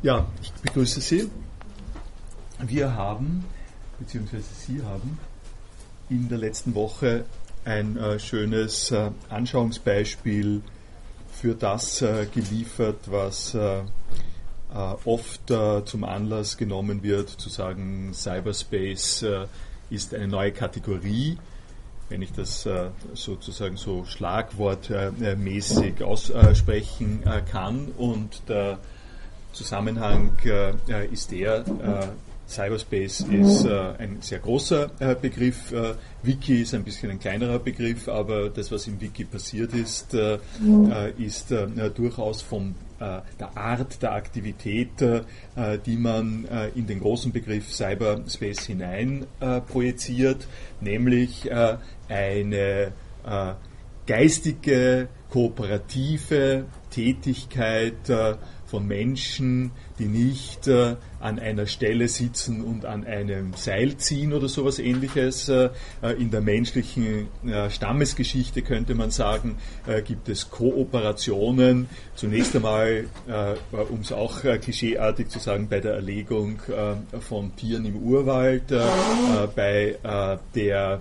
Ja, ich begrüße Sie. Wir haben, beziehungsweise Sie haben, in der letzten Woche ein äh, schönes äh, Anschauungsbeispiel für das äh, geliefert, was äh, äh, oft äh, zum Anlass genommen wird, zu sagen, Cyberspace ist eine neue Kategorie. Wenn ich das sozusagen so schlagwortmäßig aussprechen kann und der Zusammenhang äh, ist der, äh, Cyberspace ist äh, ein sehr großer äh, Begriff, äh, Wiki ist ein bisschen ein kleinerer Begriff, aber das, was im Wiki passiert ist, äh, äh, ist durchaus von der Art der Aktivität, die man in den großen Begriff Cyberspace hinein projiziert, nämlich eine geistige, kooperative Tätigkeit von Menschen, die nicht äh, an einer Stelle sitzen und an einem Seil ziehen oder sowas ähnliches. Äh, in der menschlichen äh, Stammesgeschichte könnte man sagen, äh, gibt es Kooperationen. Zunächst einmal, äh, um es auch äh, klischeeartig zu sagen, bei der Erlegung von Tieren im Urwald, bei der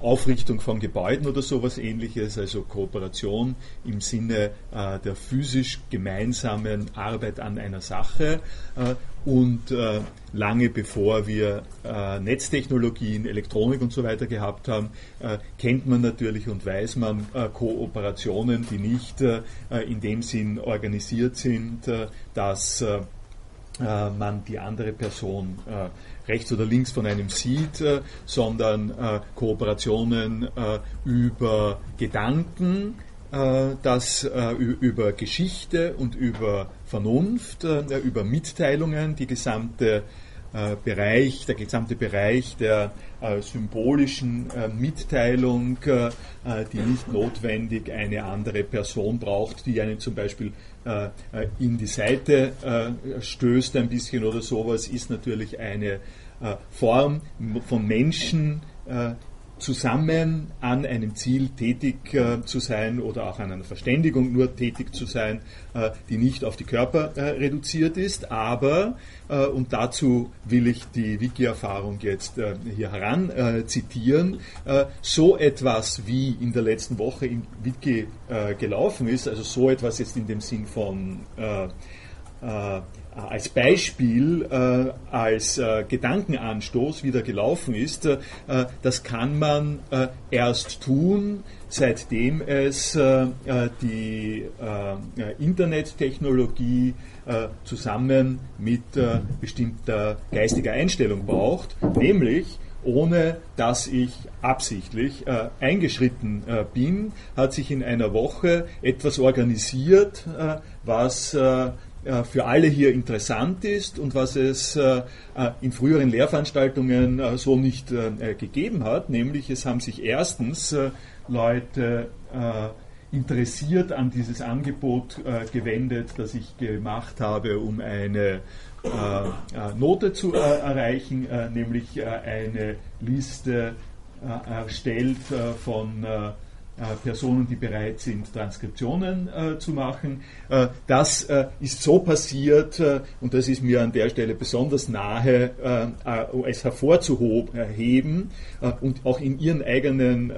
Aufrichtung von Gebäuden oder sowas ähnliches, also Kooperation im Sinne äh, der physisch gemeinsamen Arbeit an einer Sache. Äh, und äh, lange bevor wir äh, Netztechnologien, Elektronik und so weiter gehabt haben, äh, kennt man natürlich und weiß man äh, Kooperationen, die nicht in dem Sinn organisiert sind, dass man die andere Person rechts oder links von einem sieht, äh, sondern äh, Kooperationen äh, über Gedanken, das über Geschichte und über Vernunft, über Mitteilungen, die gesamte Bereich, der gesamte Bereich der symbolischen Mitteilung, die nicht notwendig eine andere Person braucht, die einen zum Beispiel in die Seite stößt ein bisschen oder sowas, ist natürlich eine äh, Form von Menschen äh, zusammen an einem Ziel tätig äh, zu sein oder auch an einer Verständigung nur tätig zu sein, äh, die nicht auf die Körper äh, reduziert ist. Aber, äh, und dazu will ich die Wiki-Erfahrung jetzt hier heran zitieren, so etwas wie in der letzten Woche im Wiki gelaufen ist, also so etwas jetzt in dem Sinn von äh, als Beispiel, äh, als äh, Gedankenanstoß wieder gelaufen ist, äh, das kann man äh, erst tun, seitdem es äh, die Internettechnologie zusammen mit bestimmter geistiger Einstellung braucht, nämlich ohne dass ich absichtlich äh, eingeschritten äh, bin, hat sich in einer Woche etwas organisiert, äh, was äh, für alle hier interessant ist und was es äh, äh, in früheren Lehrveranstaltungen so nicht gegeben hat, nämlich es haben sich erstens Leute interessiert an dieses Angebot gewendet, das ich gemacht habe, um eine Note zu erreichen, nämlich eine Liste erstellt von äh, Personen, die bereit sind, Transkriptionen äh, zu machen. Äh, das äh, ist so passiert äh, und das ist mir an der Stelle besonders nahe, äh, es hervorzuheben und auch in ihren eigenen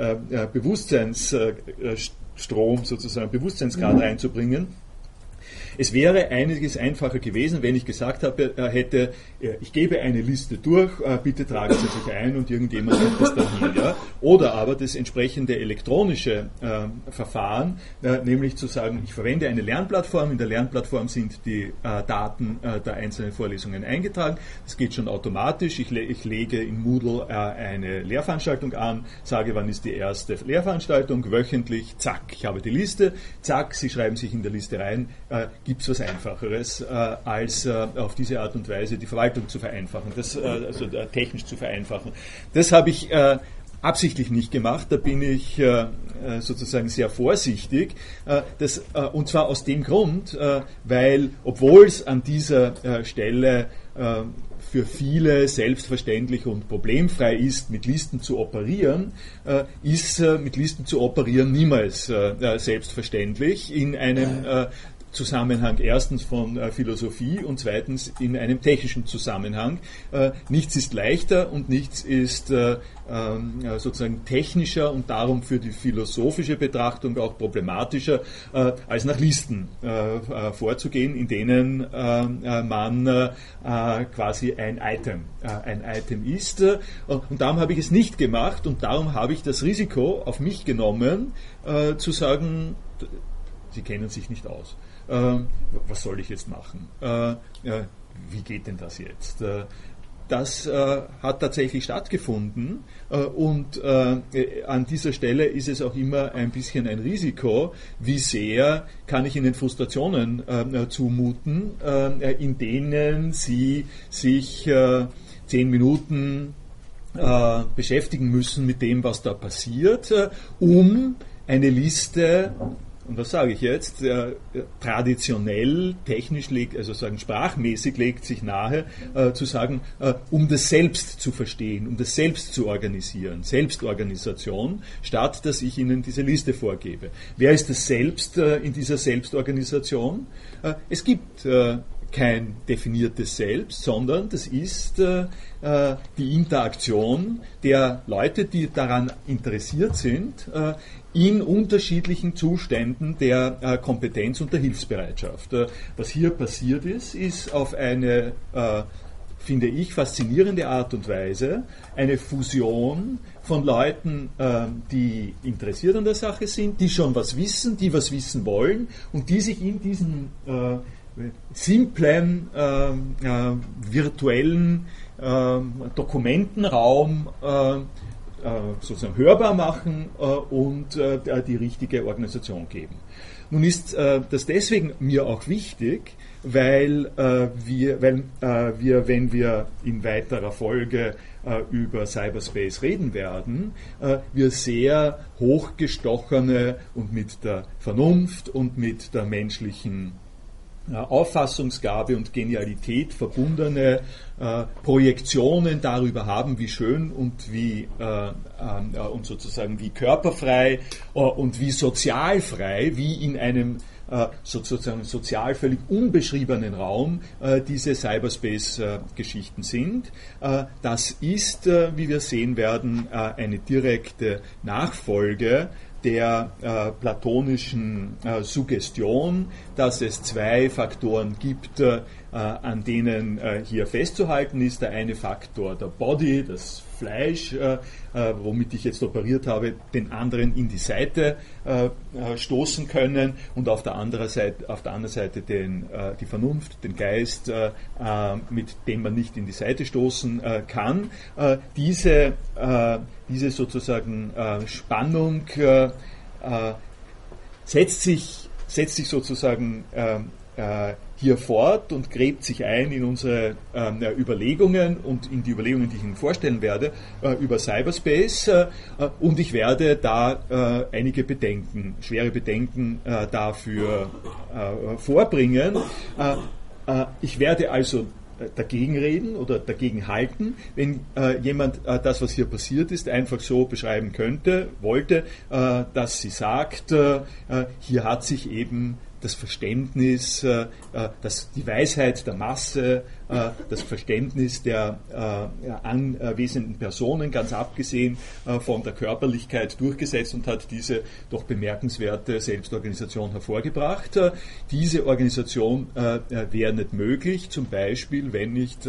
Bewusstseinsstrom sozusagen, Bewusstseinsgrad mhm. einzubringen es wäre einiges einfacher gewesen, wenn ich gesagt habe, äh, hätte, äh, ich gebe eine Liste durch, äh, bitte tragen Sie sich ein und irgendjemand gibt das dann hin. Ja? Oder aber das entsprechende elektronische äh, Verfahren, äh, nämlich zu sagen, ich verwende eine Lernplattform, in der Lernplattform sind die äh, Daten der einzelnen Vorlesungen eingetragen, das geht schon automatisch, ich, le ich lege in Moodle eine Lehrveranstaltung an, sage, wann ist die erste Lehrveranstaltung, wöchentlich, zack, ich habe die Liste, zack, Sie schreiben sich in der Liste rein, gibt es was Einfacheres, äh, als äh, auf diese Art und Weise die Verwaltung zu vereinfachen, das, äh, also äh, technisch zu vereinfachen. Das habe ich äh, absichtlich nicht gemacht, da bin ich sozusagen sehr vorsichtig. Das, und zwar aus dem Grund, weil obwohl es an dieser Stelle für viele selbstverständlich und problemfrei ist, mit Listen zu operieren, ist mit Listen zu operieren niemals selbstverständlich in einem Zusammenhang erstens von äh, Philosophie und zweitens in einem technischen Zusammenhang. Äh, nichts ist leichter und nichts ist äh, ähm, sozusagen technischer und darum für die philosophische Betrachtung auch problematischer, äh, als nach Listen äh, äh, vorzugehen, in denen man quasi ein Item, ein Item ist. Und darum habe ich es nicht gemacht und darum habe ich das Risiko auf mich genommen, zu sagen, Sie kennen sich nicht aus. Was soll ich jetzt machen? wie geht denn das jetzt? das äh, hat tatsächlich stattgefunden äh, und äh, an dieser Stelle ist es auch immer ein bisschen ein Risiko, wie sehr kann ich Ihnen Frustrationen äh, zumuten, äh, in denen Sie sich äh, zehn Minuten beschäftigen müssen mit dem, was da passiert, um eine Liste und was sage ich jetzt, äh, traditionell, technisch legt, also sagen sprachmäßig legt sich nahe, äh, zu sagen, äh, um das Selbst zu verstehen, um das Selbst zu organisieren, Selbstorganisation, statt dass ich Ihnen diese Liste vorgebe. Wer ist das Selbst äh, in dieser Selbstorganisation? Äh, es gibt äh, kein definiertes Selbst, sondern das ist äh, die Interaktion der Leute, die daran interessiert sind, äh, in unterschiedlichen Zuständen der äh, Kompetenz und der Hilfsbereitschaft. Äh, was hier passiert ist, ist auf eine, äh, finde ich, faszinierende Art und Weise eine Fusion von Leuten, die interessiert an der Sache sind, die schon was wissen, die was wissen wollen und die sich in diesen simplen virtuellen Dokumentenraum äh, sozusagen hörbar machen äh, und äh, die richtige Organisation geben. Nun ist das deswegen mir auch wichtig, weil wir, weil wir, wenn wir in weiterer Folge über Cyberspace reden werden, wir sehr hochgestochene und mit der Vernunft und mit der menschlichen Auffassungsgabe und Genialität verbundene äh, Projektionen darüber haben, wie schön und wie äh, äh, und sozusagen wie körperfrei äh, und wie sozialfrei, wie in einem äh, sozusagen sozial völlig unbeschriebenen Raum äh, diese Cyberspace-Geschichten sind. das ist, wie wir sehen werden, eine direkte Nachfolge der äh, platonischen äh, Suggestion, dass es zwei Faktoren gibt, äh, an denen äh, hier festzuhalten ist. Der eine Faktor der Body, das Fleisch, äh, äh, womit ich jetzt operiert habe, den anderen in die Seite stoßen können und auf der anderen Seite, auf der anderen Seite den, die Vernunft, den Geist, mit dem man nicht in die Seite stoßen kann. diese diese sozusagen äh, Spannung äh, äh, setzt, sich, setzt sich sozusagen ähm, äh, hier fort und gräbt sich ein in unsere Überlegungen und in die Überlegungen, die ich Ihnen vorstellen werde, äh, über Cyberspace. Äh, und ich werde da einige Bedenken, schwere Bedenken dafür vorbringen. ich werde also äh, dagegen reden oder dagegen halten, wenn äh, jemand äh, das, was hier passiert ist, einfach so beschreiben könnte, wollte, äh, dass sie sagt, äh, äh, hier hat sich eben das Verständnis, äh, äh, das, die Weisheit der Masse, äh, das Verständnis der anwesenden Personen, ganz abgesehen von der Körperlichkeit, durchgesetzt und hat diese doch bemerkenswerte Selbstorganisation hervorgebracht. Diese Organisation wäre nicht möglich, zum Beispiel, wenn nicht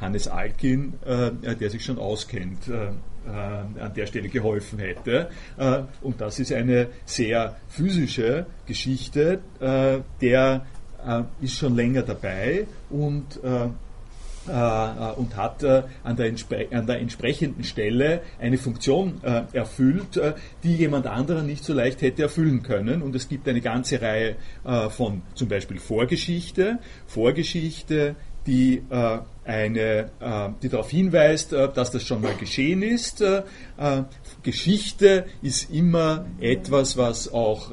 Hannes Alkin, der sich schon auskennt, äh, an der Stelle geholfen hätte. Äh, und das ist eine sehr physische Geschichte, äh, der ist schon länger dabei und und hat an, der an, der entsprechenden Stelle eine Funktion erfüllt, die jemand anderer nicht so leicht hätte erfüllen können. Und es gibt eine ganze Reihe von zum Beispiel Vorgeschichte, Vorgeschichte, die äh, eine, äh, die darauf hinweist, äh, dass das schon mal geschehen ist. Äh, Geschichte ist immer etwas, was auch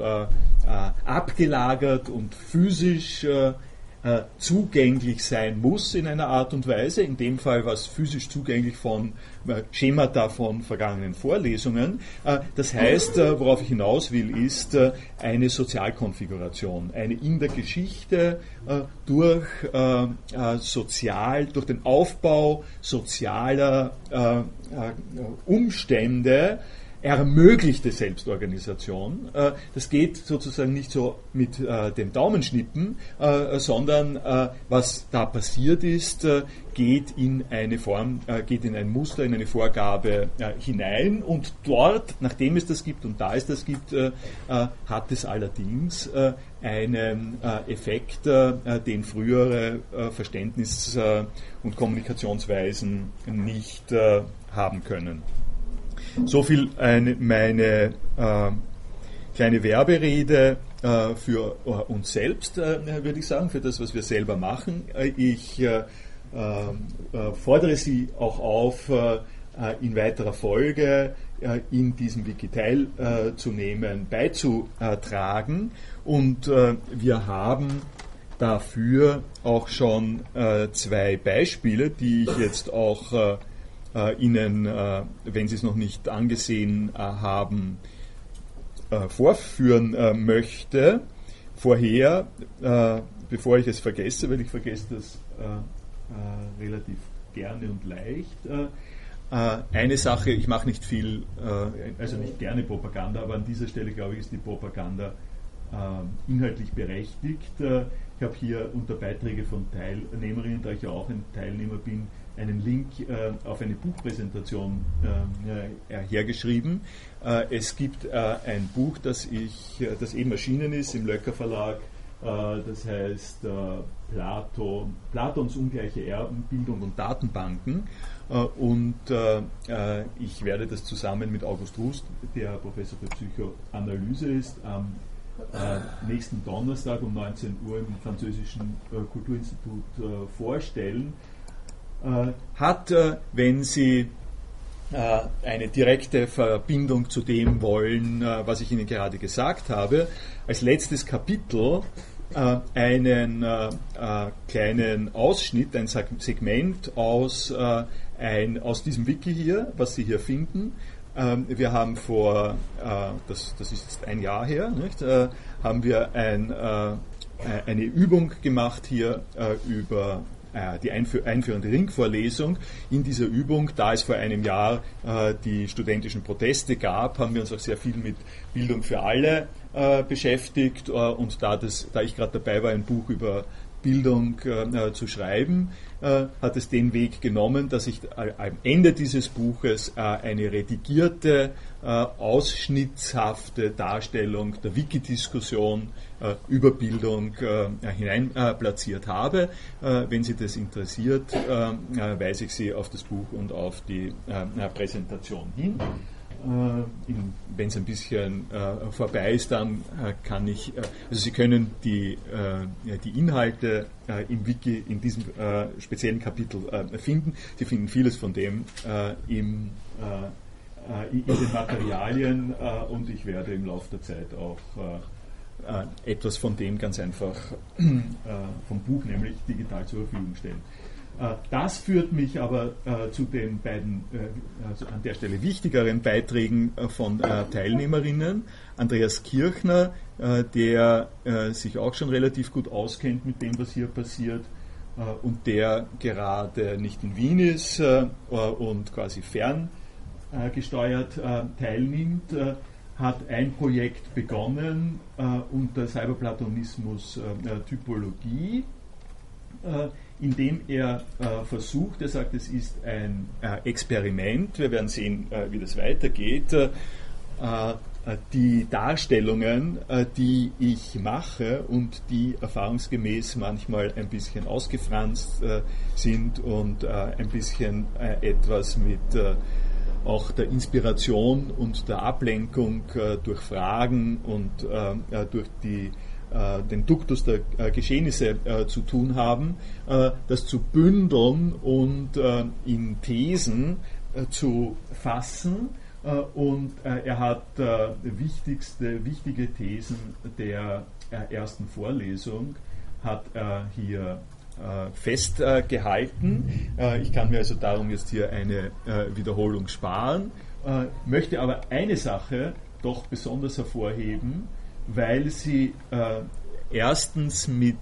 abgelagert und physisch äh, zugänglich sein muss in einer Art und Weise, in dem Fall was physisch zugänglich von äh, Schemata von vergangenen Vorlesungen. Äh, das heißt, äh, worauf ich hinaus will, ist eine Sozialkonfiguration, eine in der Geschichte durch sozial, durch den Aufbau sozialer Umstände, ermöglichte Selbstorganisation. Äh, das geht sozusagen nicht so mit äh, dem Daumenschnippen, äh, sondern was da passiert ist, geht in eine Form, geht in ein Muster, in eine Vorgabe hinein und dort, nachdem es das gibt und da es das gibt, hat es allerdings einen Effekt, den frühere Verständnis- und Kommunikationsweisen nicht haben können. So viel eine, meine äh, kleine Werberede äh, für uh, uns selbst, äh, würde ich sagen, für das, was wir selber machen. Äh, ich äh, äh, fordere Sie auch auf, in weiterer Folge in diesem Wiki teilzunehmen, beizutragen. Und wir haben dafür auch schon zwei Beispiele, die ich jetzt auch äh, Ihnen, äh, wenn Sie es noch nicht angesehen äh, haben, äh, vorführen äh, möchte. Vorher, äh, bevor ich es vergesse, weil ich vergesse das relativ gerne und leicht. eine Sache, ich mache nicht viel, also nicht gerne Propaganda, aber an dieser Stelle glaube ich, ist die Propaganda inhaltlich berechtigt. ich habe hier unter Beiträge von Teilnehmerinnen, da ich ja auch ein Teilnehmer bin, einen Link äh, auf eine Buchpräsentation äh, hergeschrieben. Äh, es gibt äh, ein Buch, das, ich, äh, das eben erschienen ist im Löcker Verlag, äh, das heißt Plato, Platons ungleiche Erben, Bildung und Datenbanken. und ich werde das zusammen mit August Rust, der Professor für Psychoanalyse ist, am nächsten Donnerstag um 19 Uhr im französischen Kulturinstitut vorstellen. Äh, hat, äh, wenn Sie äh, eine direkte Verbindung zu dem wollen, was ich Ihnen gerade gesagt habe, als letztes Kapitel einen kleinen Ausschnitt, ein Segment aus, ein, aus diesem Wiki hier, was Sie hier finden. Ähm, wir haben vor, das, das ist jetzt ein Jahr her, nicht, haben wir ein, eine Übung gemacht hier über die einführende Ringvorlesung. In dieser Übung, da es vor einem Jahr äh, die studentischen Proteste gab, haben wir uns auch sehr viel mit Bildung für alle äh, beschäftigt und da, das, da ich gerade dabei war, ein Buch über Bildung äh, zu schreiben, äh, hat es den Weg genommen, dass ich äh, am Ende dieses Buches eine redigierte, ausschnittshafte Darstellung der Wikidiskussion äh, über Bildung äh, hinein äh, platziert habe. wenn Sie das interessiert, weise ich Sie auf das Buch und auf die Präsentation hin. Wenn es ein bisschen vorbei ist, dann kann ich, also Sie können die, die Inhalte im Wiki in diesem speziellen Kapitel finden. Sie finden vieles von dem im in den Materialien und ich werde im Laufe der Zeit auch äh, etwas von dem ganz einfach äh, vom Buch nämlich digital zur Verfügung stellen. Äh, das führt mich aber äh, zu den beiden äh, also an der Stelle wichtigeren Beiträgen von Teilnehmerinnen. Andreas Kirchner, der sich auch schon relativ gut auskennt mit dem, was hier passiert und der gerade nicht in Wien ist und quasi ferngesteuert teilnimmt hat ein Projekt begonnen unter Cyberplatonismus Typologie, äh, in dem er äh, versucht, er sagt, es ist ein äh, Experiment, wir werden sehen, wie das weitergeht, die Darstellungen, die ich mache und die erfahrungsgemäß manchmal ein bisschen ausgefranst sind und ein bisschen etwas mit auch der Inspiration und der Ablenkung äh, durch Fragen und äh, äh durch die, äh, den Duktus der äh, Geschehnisse äh, zu tun haben, das zu bündeln und in Thesen zu fassen. und er hat wichtigste, wichtige Thesen der ersten Vorlesung hat er hier festgehalten. ich kann mir also darum jetzt hier eine Wiederholung sparen, möchte aber eine Sache doch besonders hervorheben, weil sie erstens mit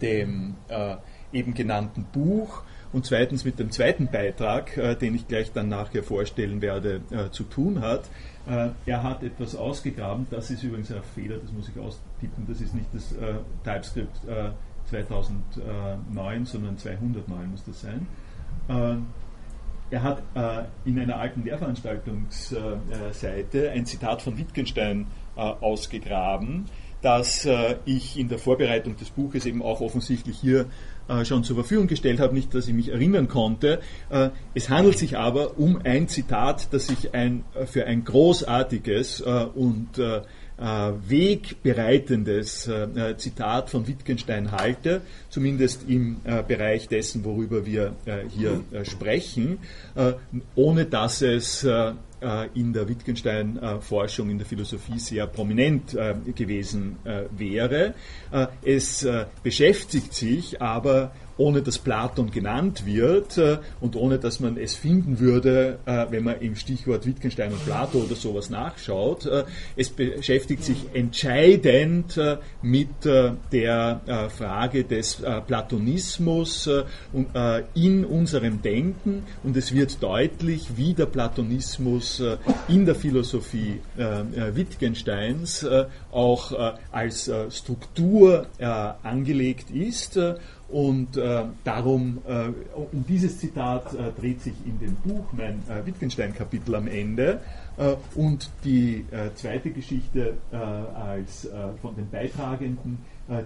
dem eben genannten Buch und zweitens mit dem zweiten Beitrag, äh, den ich gleich dann nachher vorstellen werde, äh, zu tun hat. Äh, er hat etwas ausgegraben, das ist übrigens ein Fehler, das muss ich austippen, das ist nicht das äh, TypeScript 2009, sondern 209 muss das sein. Äh, er hat äh, in einer alten Lehrveranstaltungsseite ein Zitat von Wittgenstein ausgegraben, das ich in der Vorbereitung des Buches eben auch offensichtlich hier äh, schon zur Verfügung gestellt habe, nicht, dass ich mich erinnern konnte. Äh, es handelt sich aber um ein Zitat, das ich ein, äh, für ein großartiges und wegbereitendes Zitat von Wittgenstein halte, zumindest im Bereich dessen, worüber wir hier sprechen, ohne dass es äh, in der Wittgenstein-Forschung, in der Philosophie sehr prominent äh, gewesen äh, wäre. Es beschäftigt sich aber ohne dass Platon genannt wird äh, und ohne dass man es finden würde, äh, wenn man im Stichwort Wittgenstein und Plato oder sowas nachschaut. Äh, es beschäftigt sich entscheidend mit der Frage des Platonismus in unserem Denken und es wird deutlich, wie der Platonismus in der Philosophie Wittgensteins auch als Struktur angelegt ist und äh, darum, äh, um dieses Zitat äh, dreht sich in dem Buch mein äh, Wittgenstein-Kapitel am Ende. Äh, und die äh, zweite Geschichte als von den Beitragenden,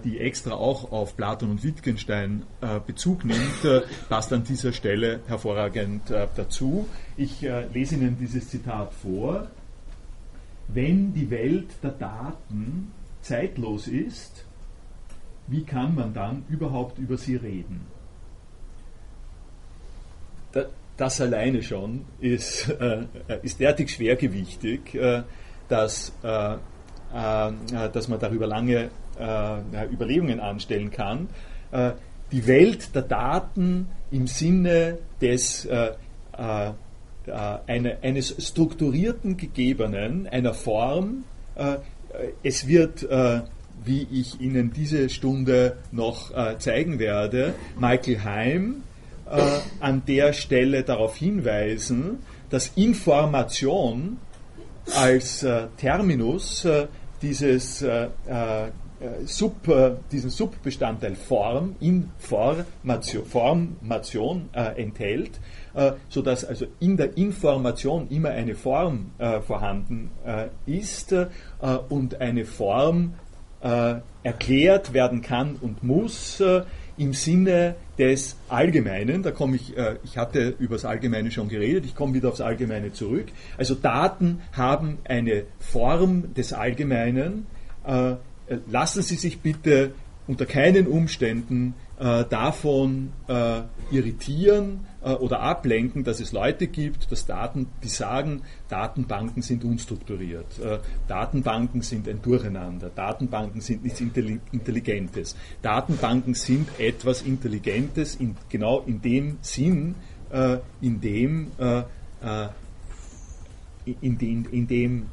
die extra auch auf Platon und Wittgenstein Bezug nimmt, passt an dieser Stelle hervorragend dazu. Ich lese Ihnen dieses Zitat vor. Wenn die Welt der Daten zeitlos ist, wie kann man dann überhaupt über sie reden? Das alleine schon ist, äh, ist derartig schwergewichtig, äh, dass, äh, äh dass man darüber lange äh, Überlegungen anstellen kann. Äh, die Welt der Daten im Sinne des eine, eines strukturierten Gegebenen, einer Form. es wird wie ich Ihnen diese Stunde noch äh, zeigen werde, Michael Heim äh, an der Stelle darauf hinweisen, dass Information als äh, Terminus äh, dieses äh, äh, Sub, diesen Subbestandteil Form, Information, Formation enthält, sodass also in der Information immer eine Form vorhanden ist und eine Form äh, erklärt werden kann und muss äh, im Sinne des Allgemeinen. Da komme ich, äh, ich hatte über das Allgemeine schon geredet, ich komme wieder aufs Allgemeine zurück. Also Daten haben eine Form des Allgemeinen. Äh, lassen Sie sich bitte unter keinen Umständen äh, davon äh, irritieren oder ablenken, dass es Leute gibt, dass Daten, die sagen, Datenbanken sind unstrukturiert, äh, Datenbanken sind ein Durcheinander, Datenbanken sind nichts Intelligentes. Datenbanken sind etwas Intelligentes in, genau in dem Sinn, äh, in dem, äh, in, in, in dem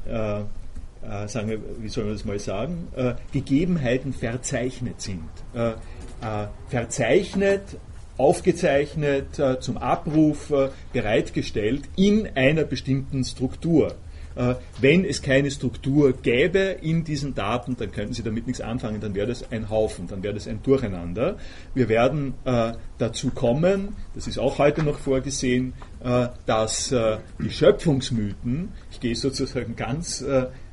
äh, sagen wir, wie soll man das mal sagen, äh, Gegebenheiten verzeichnet sind. Äh, verzeichnet, aufgezeichnet, äh, zum Abruf äh, bereitgestellt in einer bestimmten Struktur. Äh, wenn es keine Struktur gäbe in diesen Daten, dann könnten Sie damit nichts anfangen, dann wäre das ein Haufen, dann wäre das ein Durcheinander. Wir werden dazu kommen, das ist auch heute noch vorgesehen, dass die Schöpfungsmythen, ich gehe sozusagen ganz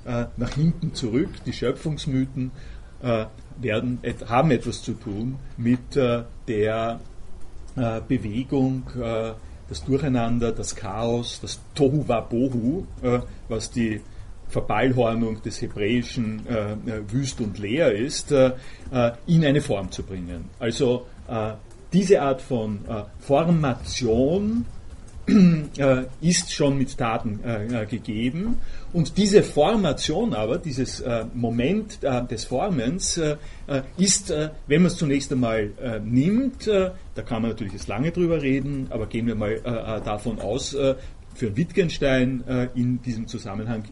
nach hinten zurück, die Schöpfungsmythen werden, haben etwas zu tun mit der äh, Bewegung, äh, das Durcheinander, das Chaos, das Tohu Wabohu, äh, was die Verballhornung des Hebräischen äh, äh, wüst und leer ist, äh, in eine Form zu bringen. Also diese Art von Formation ist schon mit Daten äh, gegeben. Und diese Formation aber, dieses äh, Moment äh, des Formens, äh, ist, wenn man es zunächst einmal nimmt, da kann man natürlich jetzt lange drüber reden, aber gehen wir mal davon aus, für Wittgenstein in diesem Zusammenhang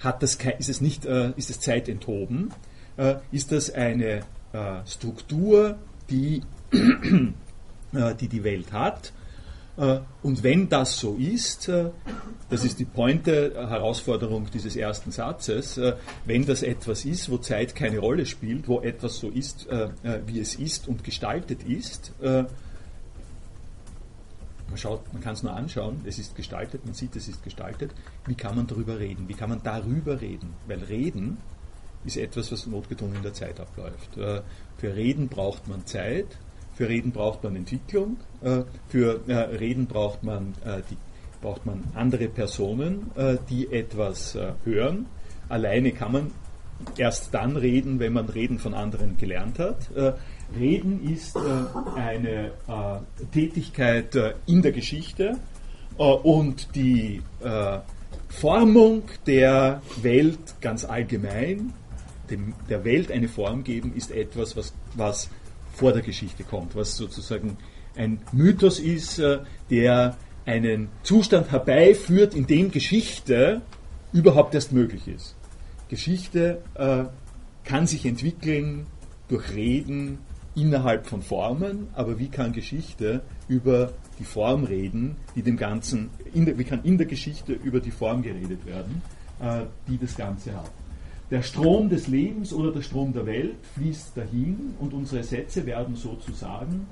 hat das, ist es nicht, ist es zeitenthoben, ist das eine Struktur, die die die Welt hat äh, und wenn das so ist, äh, das ist die Pointe, äh, Herausforderung dieses ersten Satzes, wenn das etwas ist, wo Zeit keine Rolle spielt, wo etwas so ist, wie es ist und gestaltet ist, man, man kann es nur anschauen, es ist gestaltet, man sieht, es ist gestaltet, wie kann man darüber reden? Wie kann man darüber reden? Weil Reden ist etwas, was notgedrungen in der Zeit abläuft. Für Reden braucht man Zeit, für Reden braucht man Entwicklung, äh, für äh, Reden braucht man, äh, die, braucht man andere Personen, die etwas hören. Alleine kann man erst dann reden, wenn man Reden von anderen gelernt hat. Reden ist eine Tätigkeit in der Geschichte und die Formung der Welt ganz allgemein, der Welt eine Form geben, ist etwas, was, was vor der Geschichte kommt, was sozusagen ein Mythos ist, äh, der einen Zustand herbeiführt, in dem Geschichte überhaupt erst möglich ist. Geschichte äh, kann sich entwickeln durch Reden innerhalb von Formen, aber wie kann Geschichte über die Form reden, die dem Ganzen, der, wie kann in der Geschichte über die Form geredet werden, äh, die das Ganze hat. Der Strom des Lebens oder der Strom der Welt fließt dahin und unsere Sätze werden sozusagen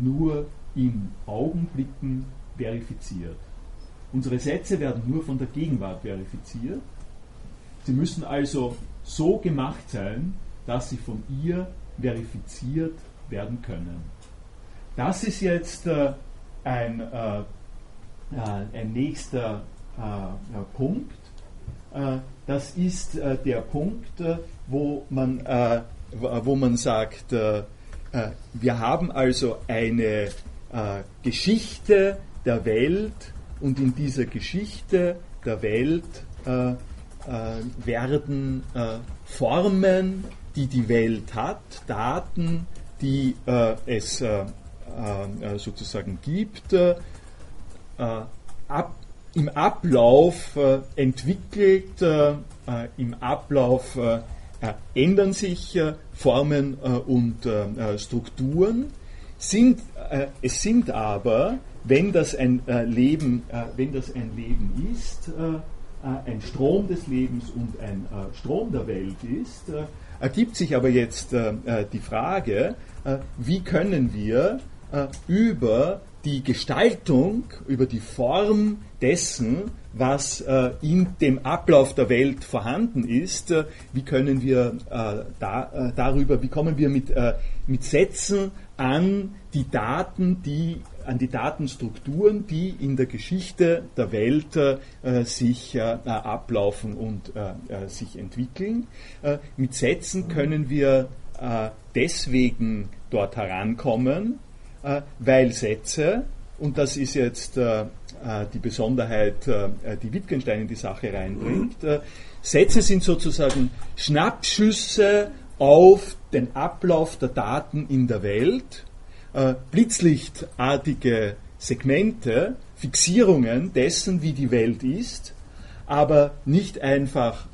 nur in Augenblicken verifiziert. Unsere Sätze werden nur von der Gegenwart verifiziert. Sie müssen also so gemacht sein, dass sie von ihr verifiziert werden können. Das ist jetzt äh, ein, äh, äh ein nächster Punkt. Äh, das ist äh, der Punkt, äh, wo, man, wo man sagt, wir haben also eine Geschichte der Welt und in dieser Geschichte der Welt werden Formen, die die Welt hat, Daten, die es sozusagen gibt, ab im Ablauf äh, entwickelt, äh, äh im Ablauf äh, äh ändern sich Formen und Strukturen. Sind, es sind aber, wenn das ein Leben, wenn das ein Leben ist, ein Strom des Lebens und ein Strom der Welt ist, ergibt sich aber jetzt die Frage, wie können wir über die Gestaltung, über die Form dessen, was äh, in dem Ablauf der Welt vorhanden ist, äh, wie können wir äh, da, äh, darüber, wie kommen wir mit, äh, mit Sätzen an die Daten, die an die Datenstrukturen, die in der Geschichte der Welt äh, sich ablaufen und sich entwickeln. mit Sätzen können wir deswegen dort herankommen, weil Sätze, und das ist jetzt äh, die Besonderheit, äh, die Wittgenstein in die Sache reinbringt. Äh, Sätze sind sozusagen Schnappschüsse auf den Ablauf der Daten in der Welt, blitzlichtartige Segmente, Fixierungen dessen, wie die Welt ist, aber nicht einfach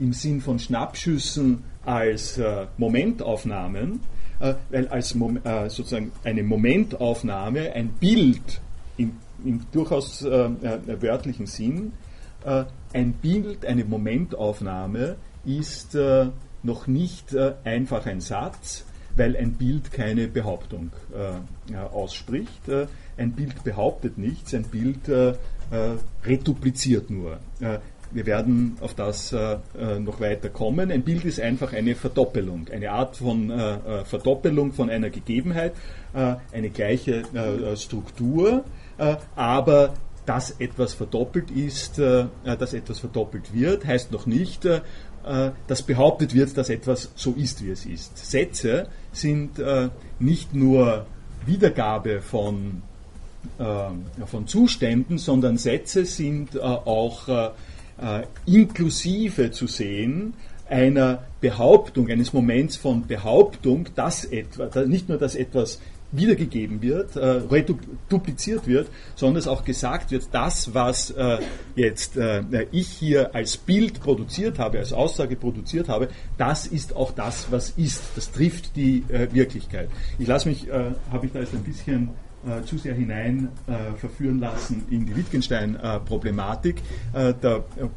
im Sinn von Schnappschüssen als Momentaufnahmen, weil als sozusagen eine Momentaufnahme ein Bild im im durchaus äh, äh, wörtlichen Sinn, äh, ein Bild, eine Momentaufnahme ist äh, noch nicht äh, einfach ein Satz, weil ein Bild keine Behauptung äh, ausspricht. ein Bild behauptet nichts, ein Bild redupliziert nur. Wir werden auf das noch weiter kommen. Ein Bild ist einfach eine Verdoppelung, eine Art von Verdoppelung von einer Gegebenheit, eine gleiche Struktur äh, aber dass etwas verdoppelt ist, äh, äh, dass etwas verdoppelt wird, heißt noch nicht, dass behauptet wird, dass etwas so ist, wie es ist. Sätze sind nicht nur Wiedergabe von von Zuständen, sondern Sätze sind auch inklusive zu sehen einer Behauptung, eines Moments von Behauptung, dass etwa, nicht nur, dass etwas wiedergegeben wird, äh, redupliziert wird, sondern es auch gesagt wird, das, was äh, jetzt äh, ich hier als Bild produziert habe, als Aussage produziert habe, das ist auch das, was ist. Das trifft die äh, Wirklichkeit. Ich lasse mich, äh, habe ich da jetzt ein bisschen äh, zu sehr hinein äh, verführen lassen in die Wittgenstein-Problematik. Äh,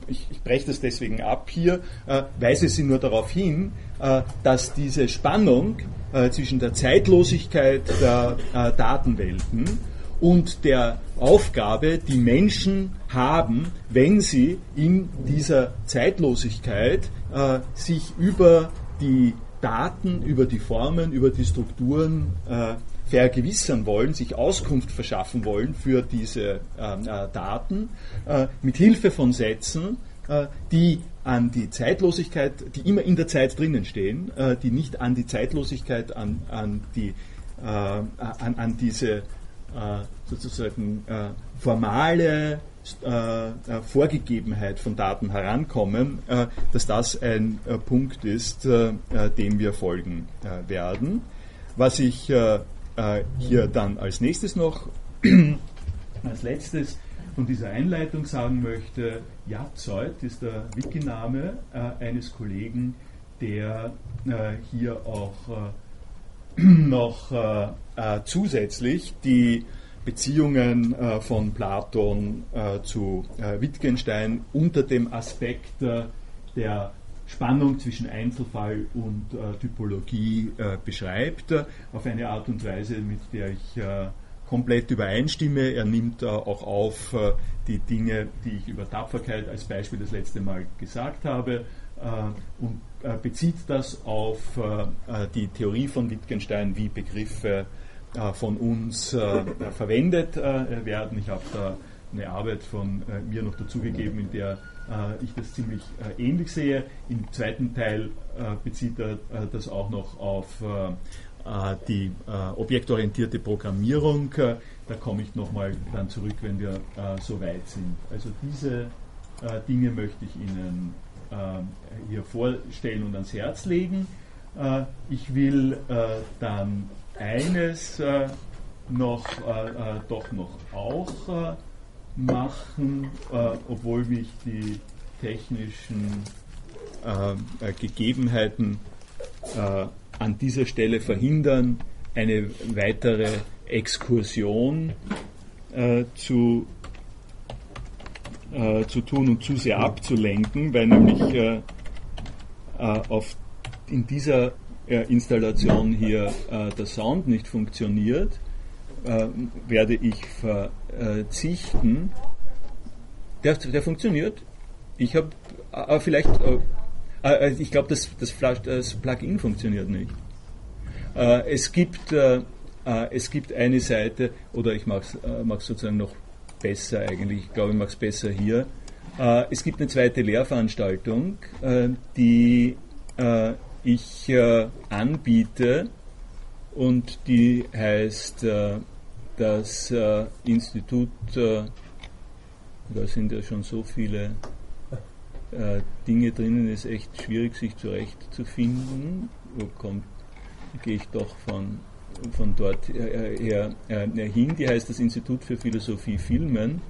ich, ich breche das deswegen ab hier, äh, weise Sie nur darauf hin, äh, dass diese Spannung äh, zwischen der Zeitlosigkeit der Datenwelten und der Aufgabe, die Menschen haben, wenn sie in dieser Zeitlosigkeit sich über die Daten, über die Formen, über die Strukturen vergewissern wollen, sich Auskunft verschaffen wollen für diese ähm, äh, Daten, äh, mit Hilfe von Sätzen, äh, die an die Zeitlosigkeit, die immer in der Zeit drinnen stehen, äh, die nicht an die Zeitlosigkeit, an, an, die, äh, an, an diese äh, sozusagen formale Vorgegebenheit von Daten herankommen, dass das ein Punkt ist, dem wir folgen werden. Was ich äh, hier dann als nächstes noch, als letztes von dieser Einleitung sagen möchte, Jatzeut ist der Wiki-Name äh, eines Kollegen, der äh, hier auch äh, noch äh, zusätzlich die Beziehungen von Platon zu Wittgenstein unter dem Aspekt der Spannung zwischen Einzelfall und äh, Typologie äh, beschreibt, äh, auf eine Art und Weise, mit der ich äh, komplett übereinstimme. Er nimmt äh, auch auf äh, die Dinge, die ich über Tapferkeit als Beispiel das letzte Mal gesagt habe und bezieht das auf die Theorie von Wittgenstein, wie Begriffe von uns verwendet werden. Ich habe da eine Arbeit von mir noch dazugegeben, in der ich das ziemlich äh, ähnlich sehe. Im zweiten Teil äh, bezieht er das auch noch auf die objektorientierte Programmierung. da komme ich nochmal dann zurück, wenn wir so weit sind. Also diese Dinge möchte ich Ihnen hier vorstellen und ans Herz legen. ich will dann eines noch, doch noch auch machen, äh, obwohl mich die technischen äh, Gegebenheiten äh, an dieser Stelle verhindern, eine weitere Exkursion äh, zu, äh, zu tun und zu sehr abzulenken, weil nämlich äh, auf, in dieser Installation hier der Sound nicht funktioniert äh, werde ich verzichten. Der, der funktioniert. Ich habe, äh, vielleicht, äh, äh, ich glaube, das, das, das Plugin funktioniert nicht. Äh, es gibt, es gibt eine Seite, oder ich mache es sozusagen noch besser eigentlich, ich glaube, ich mache es besser hier. es gibt eine zweite Lehrveranstaltung, die ich anbiete und die heißt das äh, Institut, äh, da sind ja schon so viele äh, Dinge drinnen, ist echt schwierig, sich zurechtzufinden. Wo kommt, gehe ich doch von, von dort her, her hin. Die heißt das Institut für Philosophie Filmen.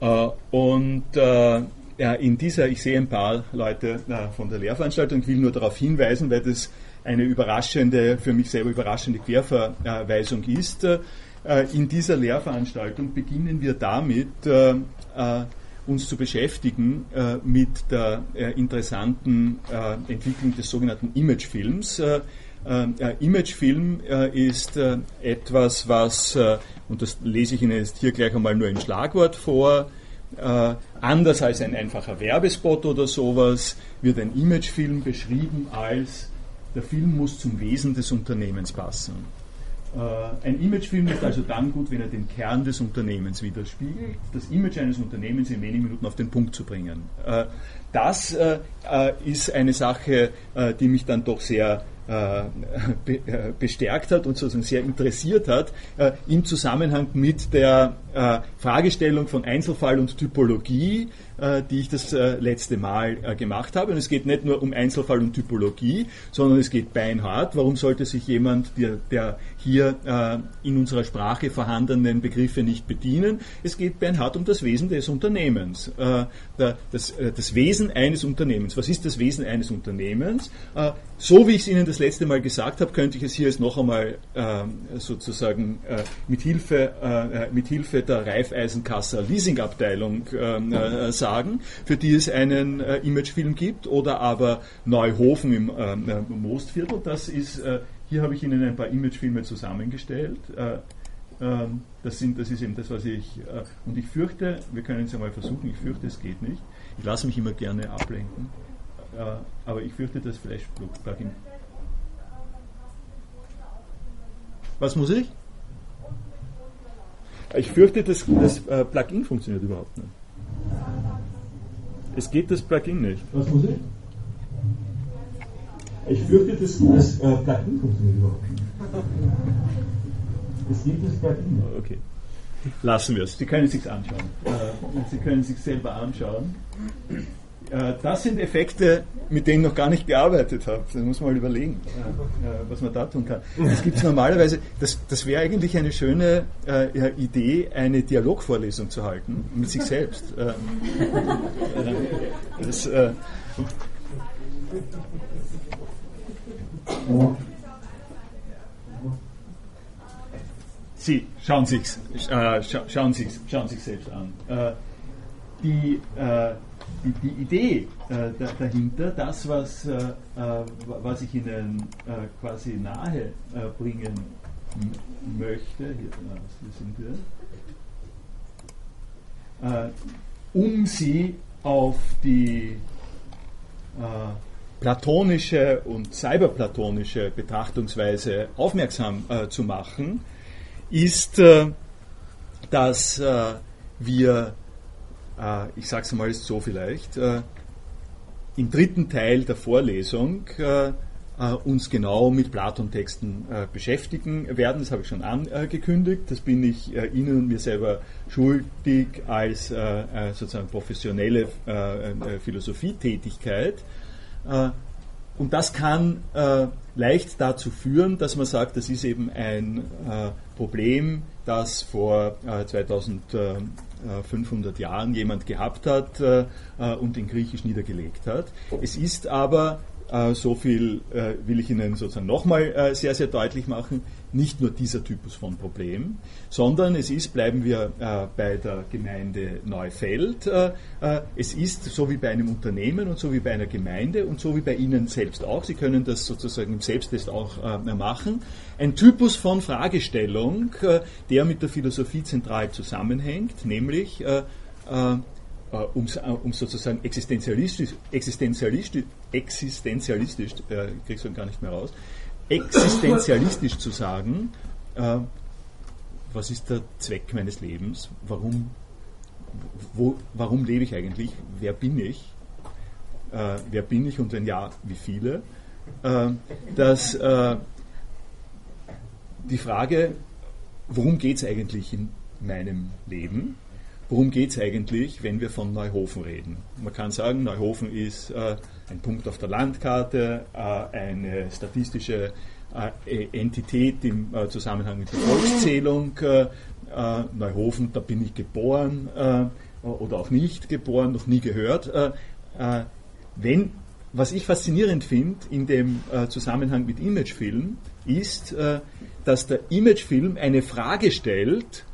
Äh, und äh, in dieser, ich sehe ein paar Leute äh, von der Lehrveranstaltung, ich will nur darauf hinweisen, weil das eine überraschende, für mich selber überraschende Querverweisung ist. Äh, in dieser Lehrveranstaltung beginnen wir damit, äh, äh, uns zu beschäftigen mit der interessanten Entwicklung des sogenannten Imagefilms. Imagefilm ist etwas, was, und das lese ich Ihnen jetzt hier gleich einmal nur ein Schlagwort vor, anders als ein einfacher Werbespot oder sowas, wird ein Imagefilm beschrieben als der Film muss zum Wesen des Unternehmens passen. Äh, ein Imagefilm ist also dann gut, wenn er den Kern des Unternehmens widerspiegelt, das Image eines Unternehmens in wenigen Minuten auf den Punkt zu bringen. Äh, das äh, ist eine Sache, die mich dann doch sehr bestärkt hat und sozusagen sehr interessiert hat im Zusammenhang mit der Fragestellung von Einzelfall und Typologie die ich das äh, letzte Mal äh, gemacht habe. Und es geht nicht nur um Einzelfall und Typologie, sondern es geht beinhart. Warum sollte sich jemand, der, der hier in unserer Sprache vorhandenen Begriffe nicht bedienen? Es geht beinhart um das Wesen des Unternehmens. Das, das Wesen eines Unternehmens. Was ist das Wesen eines Unternehmens? So wie ich es Ihnen das letzte Mal gesagt habe, könnte ich es hier jetzt noch einmal sozusagen mit Hilfe, mit Hilfe der Raiffeisenkasser Leasingabteilung sagen sagen, für die es einen äh, Imagefilm gibt, oder aber Neuhofen im äh, Moostviertel. Das ist, äh, hier habe ich Ihnen ein paar Imagefilme zusammengestellt. Äh, ähm, das, sind, das ist eben das, was ich, äh, und ich fürchte, wir können es einmal versuchen, ich fürchte, es geht nicht. Ich lasse mich immer gerne ablenken, äh, aber ich fürchte, das Flash-Plugin. Was muss ich? Ich fürchte, das, das Plugin funktioniert überhaupt nicht. Es geht das Plugin nicht. Was muss ich? Ich fürchte, das, das äh, Plugin funktioniert überhaupt nicht. Es geht das Plugin nicht. Okay. Lassen wir es. Sie können es sich anschauen. Äh, Sie können es sich selber anschauen. Äh, das sind Effekte, mit denen ich noch gar nicht gearbeitet habe. Da muss man mal überlegen, äh, was man da tun kann. Das gibt es normalerweise, das, das wäre eigentlich eine schöne äh, Idee, eine Dialogvorlesung zu halten mit sich selbst. Äh, das, äh, Sie schauen sich äh, scha schauen sich's, schauen sich selbst an. die die, die Idee äh, dahinter, das, was, äh, äh, was ich Ihnen äh, quasi nahe äh, bringen möchte, hier, hier sind wir, äh, um Sie auf die platonische und cyberplatonische Betrachtungsweise aufmerksam zu machen, ist, dass wir äh, ich sage es mal so vielleicht, äh, im dritten Teil der Vorlesung äh, uns genau mit Platon-Texten beschäftigen werden. Das habe ich schon angekündigt. Das bin ich Ihnen und mir selber schuldig als sozusagen professionelle Philosophietätigkeit. Und das kann leicht dazu führen, dass man sagt, das ist eben ein Problem, das vor 2000 500 äh, Jahren jemand gehabt hat äh, äh, und in Griechisch niedergelegt hat. Es ist aber, so viel will ich Ihnen sozusagen nochmal sehr, sehr deutlich machen, nicht nur dieser Typus von Problem, sondern es ist, bleiben wir äh, bei der Gemeinde Neufeld, äh, äh, es ist so wie bei einem Unternehmen und so wie bei einer Gemeinde und so wie bei Ihnen selbst auch, Sie können das sozusagen im Selbsttest auch äh, machen, ein Typus von Fragestellung, äh, der mit der Philosophie zentral zusammenhängt, nämlich äh, um, um, sozusagen existenzialistisch, existenzialistisch, existenzialistisch äh, kriegst du gar nicht mehr raus, existenzialistisch zu sagen, äh, was ist der Zweck meines Lebens, warum, wo, warum lebe ich eigentlich, wer bin ich, äh, wer bin ich und wenn ja, wie viele, äh, dass äh, die Frage, worum geht es eigentlich in meinem Leben, worum geht es eigentlich, wenn wir von Neuhofen reden. Man kann sagen, Neuhofen ist äh, ein Punkt auf der Landkarte, äh, eine statistische äh, Entität im äh, Zusammenhang mit der Volkszählung. Neuhofen, da bin ich geboren oder auch nicht geboren, noch nie gehört. wenn, was ich faszinierend finde in dem Zusammenhang mit Imagefilm, ist, dass der Imagefilm eine Frage stellt,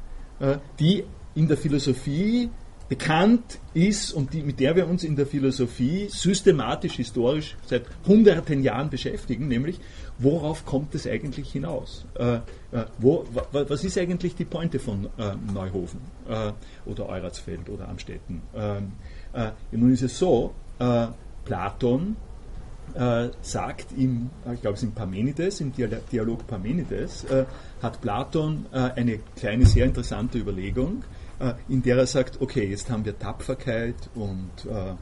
die in der Philosophie bekannt ist und die, mit der wir uns in der Philosophie systematisch, historisch seit hunderten Jahren beschäftigen, nämlich worauf kommt es eigentlich hinaus? Äh, äh, wo, was ist eigentlich die Pointe von äh, Neuhofen äh, oder Euratsfeld oder Amstetten? Ähm, äh, nun ist es so, äh, Platon sagt im, ich glaube es ist in Parmenides, im Dialog Parmenides, hat Platon eine kleine, sehr interessante Überlegung, in der er sagt, okay, jetzt haben wir Tapferkeit und äh,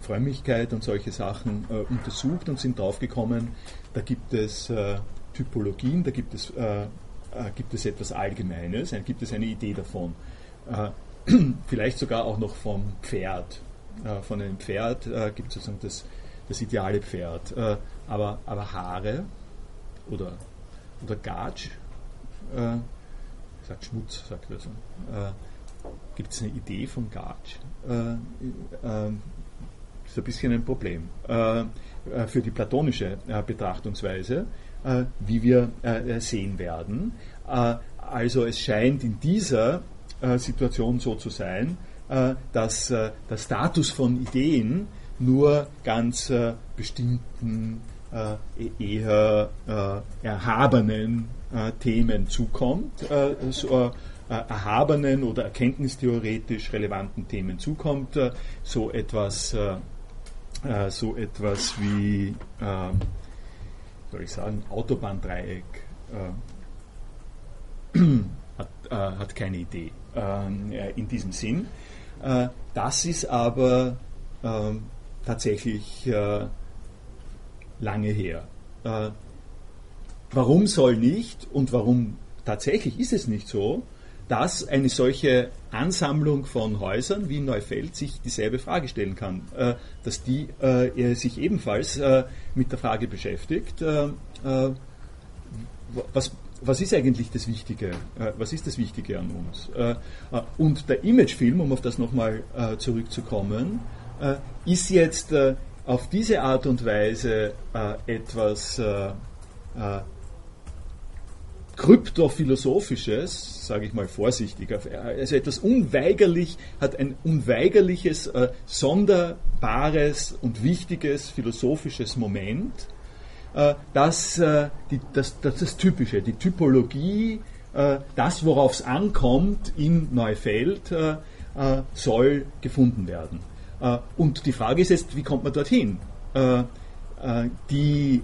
Frömmigkeit und solche Sachen äh, untersucht und sind draufgekommen, da gibt es äh, Typologien, da gibt es, äh, äh, gibt es etwas Allgemeines, äh, gibt es eine Idee davon. vielleicht sogar auch noch vom Pferd. von einem Pferd gibt es sozusagen das, das ideale Pferd. aber, aber Haare oder, oder Gatsch, sagt Schmutz, sagt er so. Gibt es eine Idee von Gatsch? ist ein bisschen ein Problem äh, äh, für die platonische äh, Betrachtungsweise, wie wir sehen werden. also es scheint in dieser Situation so zu sein, dass der Status von Ideen nur ganz bestimmten eher erhabenen Themen zukommt, so, erhabenen oder erkenntnistheoretisch relevanten Themen zukommt, so etwas äh, so etwas wie, äh, soll ich sagen, Autobahndreieck äh, hat, äh, hat, keine Idee ähm, äh, in diesem Sinn. Äh, das ist aber ähm, tatsächlich lange her. warum soll nicht und warum tatsächlich ist es nicht so, dass eine solche Ansammlung von Häusern wie Neufeld sich dieselbe Frage stellen kann, äh, dass die äh, sich ebenfalls äh, mit der Frage beschäftigt, äh, äh, was, was ist eigentlich das Wichtige? Äh, was ist das Wichtige an uns? und der Imagefilm, um auf das nochmal zurückzukommen, ist jetzt auf diese Art und Weise etwas kryptophilosophisches, sage ich mal vorsichtig, also etwas unweigerlich, hat ein unweigerliches, äh, sonderbares und wichtiges philosophisches Moment, äh, das, äh, die, das, das, das Typische, die Typologie, äh, das, worauf es ankommt in Neufeld, äh, äh, soll gefunden werden. und die Frage ist jetzt, wie kommt man dorthin? die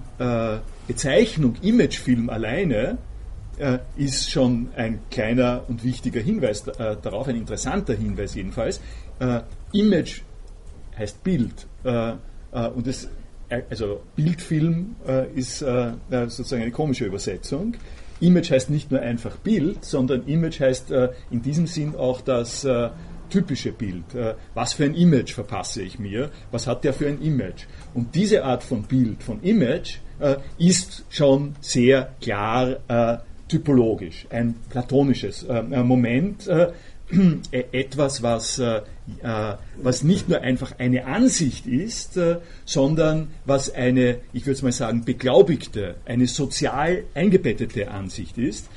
Bezeichnung Imagefilm alleine ist schon ein kleiner und wichtiger Hinweis äh, darauf, ein interessanter Hinweis jedenfalls. Äh, Image heißt Bild äh, äh, und äh, also Bildfilm ist sozusagen eine komische Übersetzung. Image heißt nicht nur einfach Bild, sondern Image heißt in diesem Sinn auch das typische Bild. was für ein Image verpasse ich mir? Was hat der für ein Image? Und diese Art von Bild, von Image, ist schon sehr klar typologisch, ein platonisches äh, äh Moment, äh, etwas, was, äh, äh, was nicht nur einfach eine Ansicht ist, sondern was eine, ich würde mal sagen, beglaubigte, eine sozial eingebettete Ansicht ist.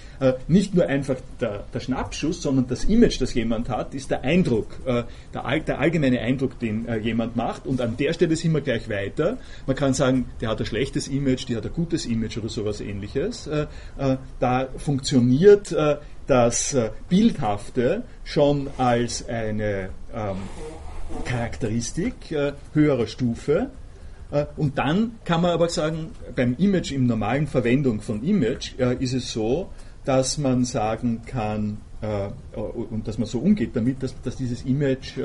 nicht nur einfach der, der, Schnappschuss, sondern das Image, das jemand hat, ist der Eindruck, der, der, allgemeine Eindruck, den jemand macht. Und an der Stelle sind wir gleich weiter. Man kann sagen, der hat ein schlechtes Image, die hat ein gutes Image oder sowas ähnliches. da funktioniert das äh, Bildhafte schon als eine ähm, Charakteristik äh, höherer Stufe. Äh, und dann kann man aber sagen, beim Image, im normalen Verwendung von Image, äh, ist es so, dass man sagen kann, äh, und dass man so umgeht damit, dass, dass dieses Image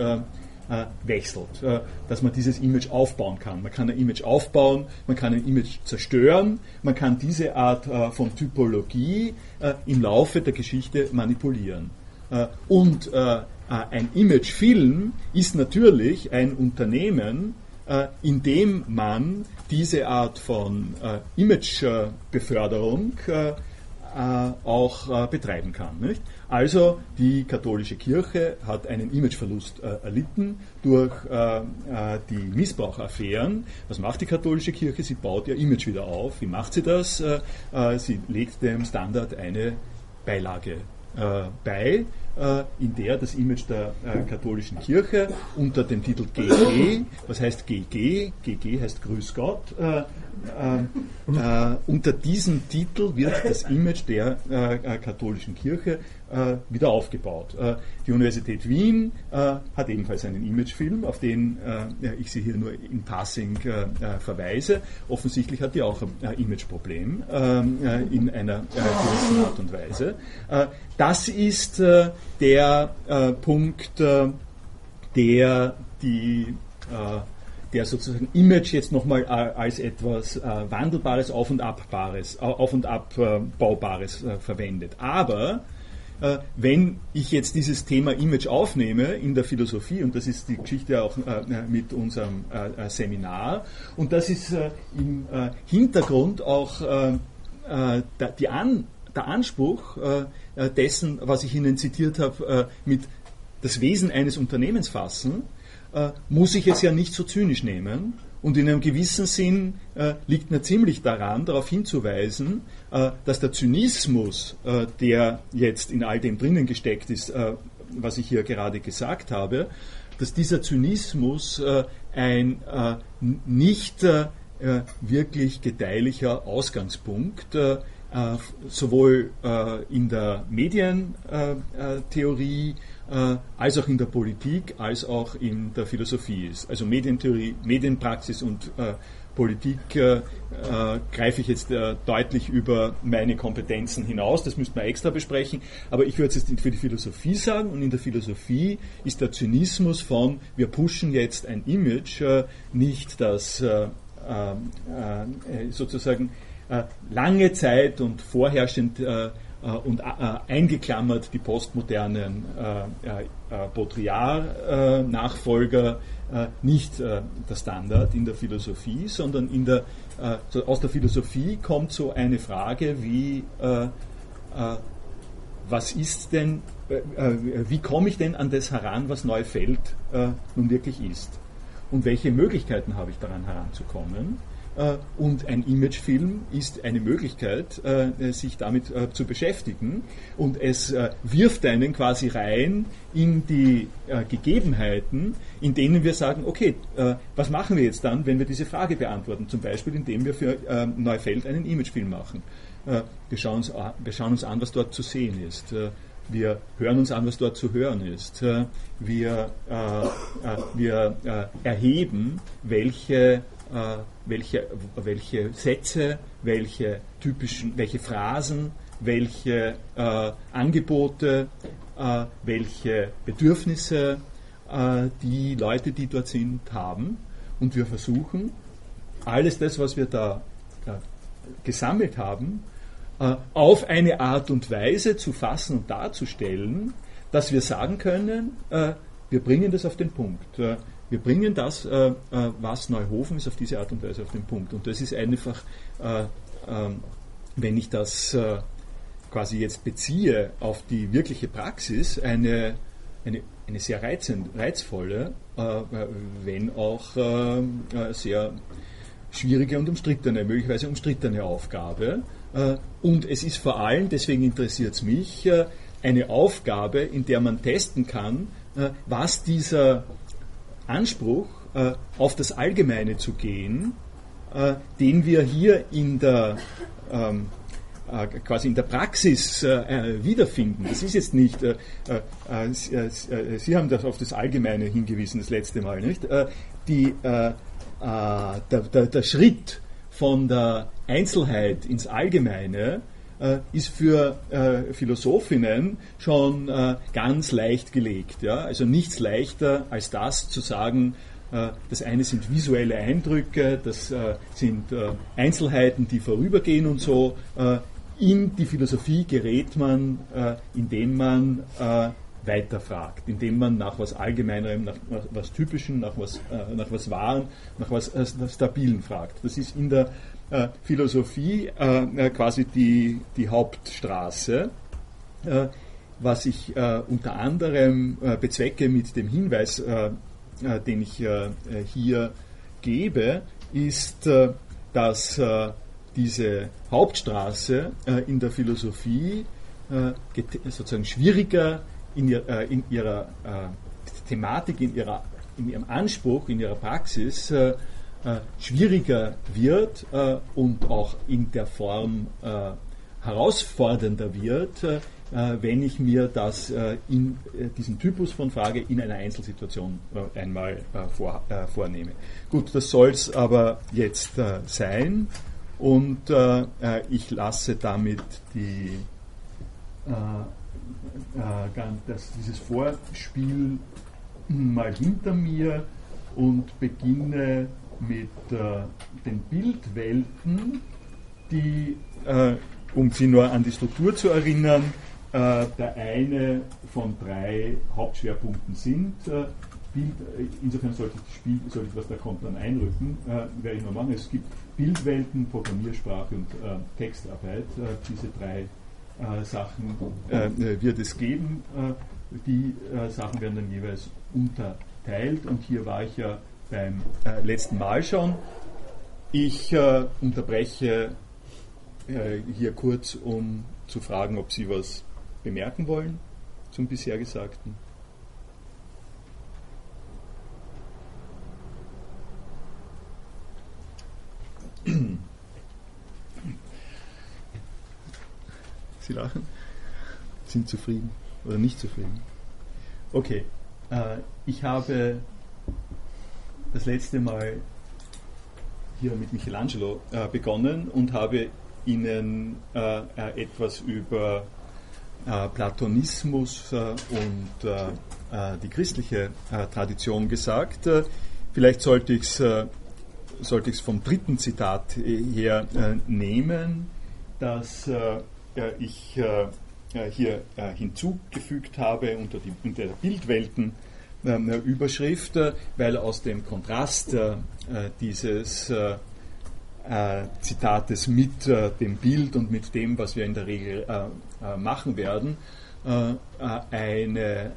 äh, wechselt, äh, dass man dieses Image aufbauen kann. Man kann ein Image aufbauen, man kann ein Image zerstören, man kann diese Art äh, von Typologie äh, im Laufe der Geschichte manipulieren. Äh, und äh, ein Imagefilm ist natürlich ein Unternehmen, in dem man diese Art von Imagebeförderung auch betreiben kann. Nicht? Also die katholische Kirche hat einen Imageverlust äh, erlitten durch äh, äh, die Missbrauchaffären. Was macht die katholische Kirche? Sie baut ihr Image wieder auf. Wie macht sie das? Äh, äh, sie legt dem Standard eine Beilage bei, in der das Image der katholischen Kirche unter dem Titel GG, was heißt GG? GG heißt Grüß Gott, unter diesem Titel wird das Image der katholischen Kirche äh, wieder aufgebaut. Äh, die Universität Wien äh, hat ebenfalls einen Imagefilm, auf den äh, ich Sie hier nur in Passing äh, äh, verweise. Offensichtlich hat die auch ein Imageproblem ähm, in einer gewissen Art und Weise. das ist der Punkt, der die der sozusagen Image jetzt nochmal als etwas Wandelbares, Auf- und Abbares, Auf- und Abbaubares verwendet. Aber äh, wenn ich jetzt dieses Thema Image aufnehme in der Philosophie, und das ist die Geschichte auch äh, mit unserem äh, Seminar, und das ist im Hintergrund auch die An der Anspruch dessen, was ich Ihnen zitiert habe, mit das Wesen eines Unternehmens fassen, muss ich es ja nicht so zynisch nehmen, und in einem gewissen Sinn äh, liegt mir ziemlich daran, darauf hinzuweisen, äh, dass der Zynismus, äh, der jetzt in all dem drinnen gesteckt ist, äh, was ich hier gerade gesagt habe, dass dieser Zynismus äh, ein äh, nicht wirklich gedeihlicher Ausgangspunkt sowohl in der Medientheorie äh, als auch in der Politik, als auch in der Philosophie ist. Also Medientheorie, Medienpraxis und äh, Politik äh, äh, greife ich jetzt äh, deutlich über meine Kompetenzen hinaus, das müsste man extra besprechen, aber ich würde es jetzt für die Philosophie sagen. Und in der Philosophie ist der Zynismus von, wir pushen jetzt ein Image, äh, nicht das sozusagen lange Zeit und vorherrschend äh, und äh, eingeklammert die postmodernen äh, Baudrillard-Nachfolger nicht der Standard in der Philosophie, sondern in der, aus der Philosophie kommt so eine Frage wie, was ist denn, wie komme ich denn an das heran, was Neufeld nun wirklich ist? Und welche Möglichkeiten habe ich daran heranzukommen? Äh, und ein Imagefilm ist eine Möglichkeit, äh, sich damit äh, zu beschäftigen. Und es wirft einen quasi rein in die Gegebenheiten, in denen wir sagen, okay, was machen wir jetzt dann, wenn wir diese Frage beantworten? Zum Beispiel, indem wir für Neufeld einen Imagefilm machen. Wir schauen uns, an, was dort zu sehen ist. Wir hören uns an, was dort zu hören ist. Wir, wir erheben, welche welche, welche Sätze, welche typischen, welche Phrasen, welche äh, Angebote, äh, welche Bedürfnisse äh, die Leute, die dort sind, haben. Und wir versuchen, alles das, was wir da äh, gesammelt haben, äh, auf eine Art und Weise zu fassen und darzustellen, dass wir sagen können, wir bringen das auf den Punkt. Wir bringen das, äh, äh, was Neuhofen ist, auf diese Art und Weise auf den Punkt. Und das ist einfach, äh, ähm, wenn ich das quasi jetzt beziehe auf die wirkliche Praxis, eine, eine, eine sehr reizend, reizvolle, wenn auch sehr schwierige und umstrittene, möglicherweise umstrittene Aufgabe. Und es ist vor allem, deswegen interessiert es mich, eine Aufgabe, in der man testen kann, was dieser Anspruch, äh, auf das Allgemeine zu gehen, äh, den wir hier in der ähm, äh, quasi in der Praxis äh, wiederfinden. Das ist jetzt nicht, äh, äh, Sie haben das auf das Allgemeine hingewiesen das letzte Mal, nicht? Die, der, der, der, Schritt von der Einzelheit ins Allgemeine ist für Philosophinnen schon ganz leicht gelegt. Ja? Also nichts leichter als das zu sagen, das eine sind visuelle Eindrücke, das sind Einzelheiten, die vorübergehen und so in die Philosophie gerät man, äh, indem man äh, weiterfragt, indem man nach was Allgemeinerem, nach, nach was Typischem, nach was, äh, nach was Wahren, nach was äh, Stabilen fragt. Das ist in der äh, Philosophie äh, quasi die, die Hauptstraße. was ich unter anderem bezwecke mit dem Hinweis, den ich hier gebe, ist, dass diese Hauptstraße äh, in der Philosophie äh, sozusagen schwieriger in, ihr, äh, in ihrer äh, Thematik, in, ihrer, in ihrem Anspruch, in ihrer Praxis äh, äh, schwieriger wird und auch in der Form herausfordernder wird, wenn ich mir das in diesen Typus von Frage in einer Einzelsituation einmal vor, vornehme. Gut, das soll es aber jetzt sein. Und äh, äh, ich lasse damit die, äh, äh das, dieses Vorspiel mal hinter mir und beginne mit äh, den Bildwelten, die, äh, um Sie nur an die Struktur zu erinnern, äh, der eine von drei Hauptschwerpunkten sind. Äh, Bild, äh, insofern sollte ich, Spiel, sollte ich was da kommt dann einrücken, werde ich noch machen. Es gibt Bildwelten, Programmiersprache und Textarbeit. diese drei Sachen wird es geben. die Sachen werden dann jeweils unterteilt und hier war ich ja beim letzten Mal schon. Ich unterbreche hier kurz, um zu fragen, ob Sie was bemerken wollen zum bisher Gesagten? Sie lachen? Sind zufrieden oder nicht zufrieden? Okay, äh, ich habe das letzte Mal hier mit Michelangelo äh, begonnen und habe Ihnen äh, äh etwas über äh, Platonismus äh, und äh, die christliche Tradition gesagt. vielleicht sollte ich es sollte vom dritten Zitat her nehmen, das ich hier hinzugefügt habe unter, die, unter der Bildwelten. Überschrift, weil aus dem Kontrast dieses äh, Zitates mit äh, dem Bild und mit dem, was wir in der Regel äh, äh machen werden, äh, äh, eine,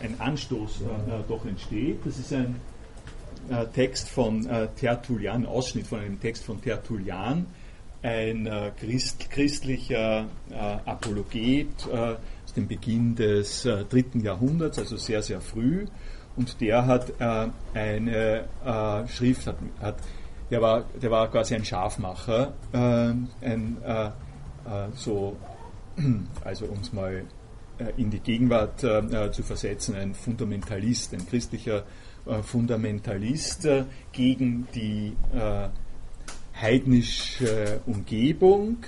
ein Anstoß doch entsteht. Das ist ein Text von Tertullian, Ausschnitt von einem Text von Tertullian, ein Christ, christlicher Apologet dem Beginn des dritten Jahrhunderts, also sehr, sehr früh. Und der hat eine Schrift, hat, hat der war, der war quasi ein Scharfmacher, äh, ein, äh, äh, so, also um es mal äh, in die Gegenwart äh, zu versetzen, ein Fundamentalist, ein christlicher äh, Fundamentalist gegen die heidnische Umgebung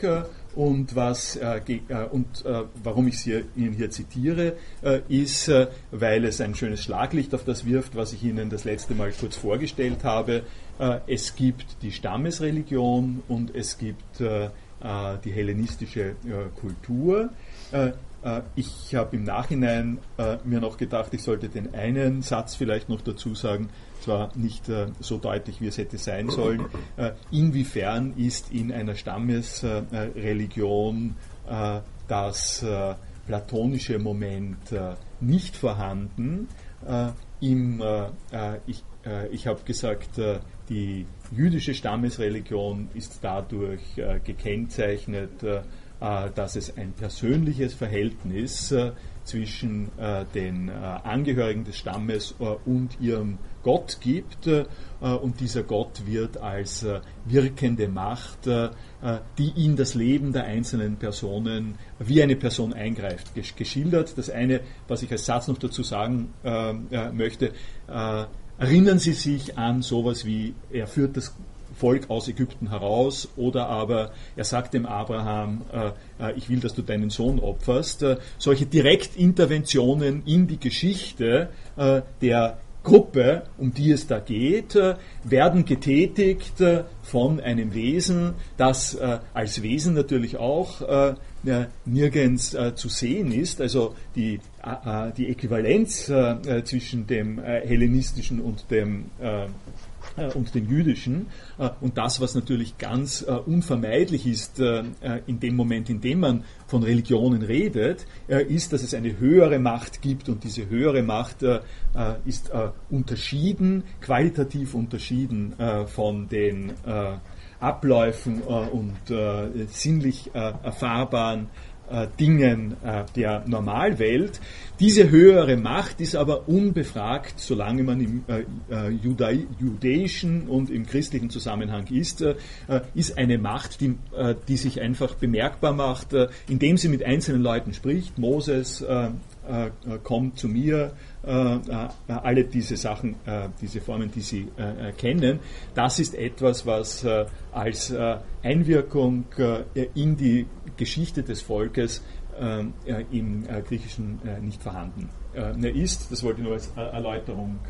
und, was, äh, äh, und äh, warum ich sie Ihnen hier zitiere, äh, ist, äh, weil es ein schönes Schlaglicht auf das wirft, was ich Ihnen das letzte Mal kurz vorgestellt habe. Äh, es gibt die Stammesreligion und es gibt die hellenistische Kultur. Ich habe im Nachhinein mir noch gedacht, ich sollte den einen Satz vielleicht noch dazu sagen, zwar nicht äh, so deutlich, wie es hätte sein sollen. Äh, inwiefern ist in einer Stammesreligion äh, das äh, platonische Moment äh, nicht vorhanden? Äh, im, ich ich habe gesagt, die jüdische Stammesreligion ist dadurch gekennzeichnet, dass es ein persönliches Verhältnis zwischen den Angehörigen des Stammes und ihrem Gott gibt äh, und dieser Gott wird als äh, wirkende Macht, äh, die in das Leben der einzelnen Personen wie eine Person eingreift, geschildert. Das eine, was ich als Satz noch dazu sagen möchte, erinnern Sie sich an sowas wie, er führt das Volk aus Ägypten heraus oder aber er sagt dem Abraham, äh, ich will, dass du deinen Sohn opferst. Äh, solche Direktinterventionen in die Geschichte äh, der Gruppe, um die es da geht, äh, werden getätigt äh, von einem Wesen, das äh, als Wesen natürlich auch nirgends zu sehen ist. Also die, die Äquivalenz zwischen dem hellenistischen und dem äh, und den jüdischen. Äh, und das, was natürlich ganz äh, unvermeidlich ist in dem Moment, in dem man von Religionen redet, ist, dass es eine höhere Macht gibt und diese höhere Macht ist unterschieden, qualitativ unterschieden von den Abläufen und sinnlich erfahrbaren äh, Dingen äh, der Normalwelt. Diese höhere Macht ist aber unbefragt, solange man im äh, judäischen und im christlichen Zusammenhang ist, ist eine Macht, die, die sich einfach bemerkbar macht, indem sie mit einzelnen Leuten spricht. Moses kommt zu mir, alle diese Sachen, diese Formen, die Sie kennen, das ist etwas, was als Einwirkung in die Geschichte des Volkes ähm, im äh, Griechischen äh, nicht vorhanden ist. Das wollte ich nur als Erläuterung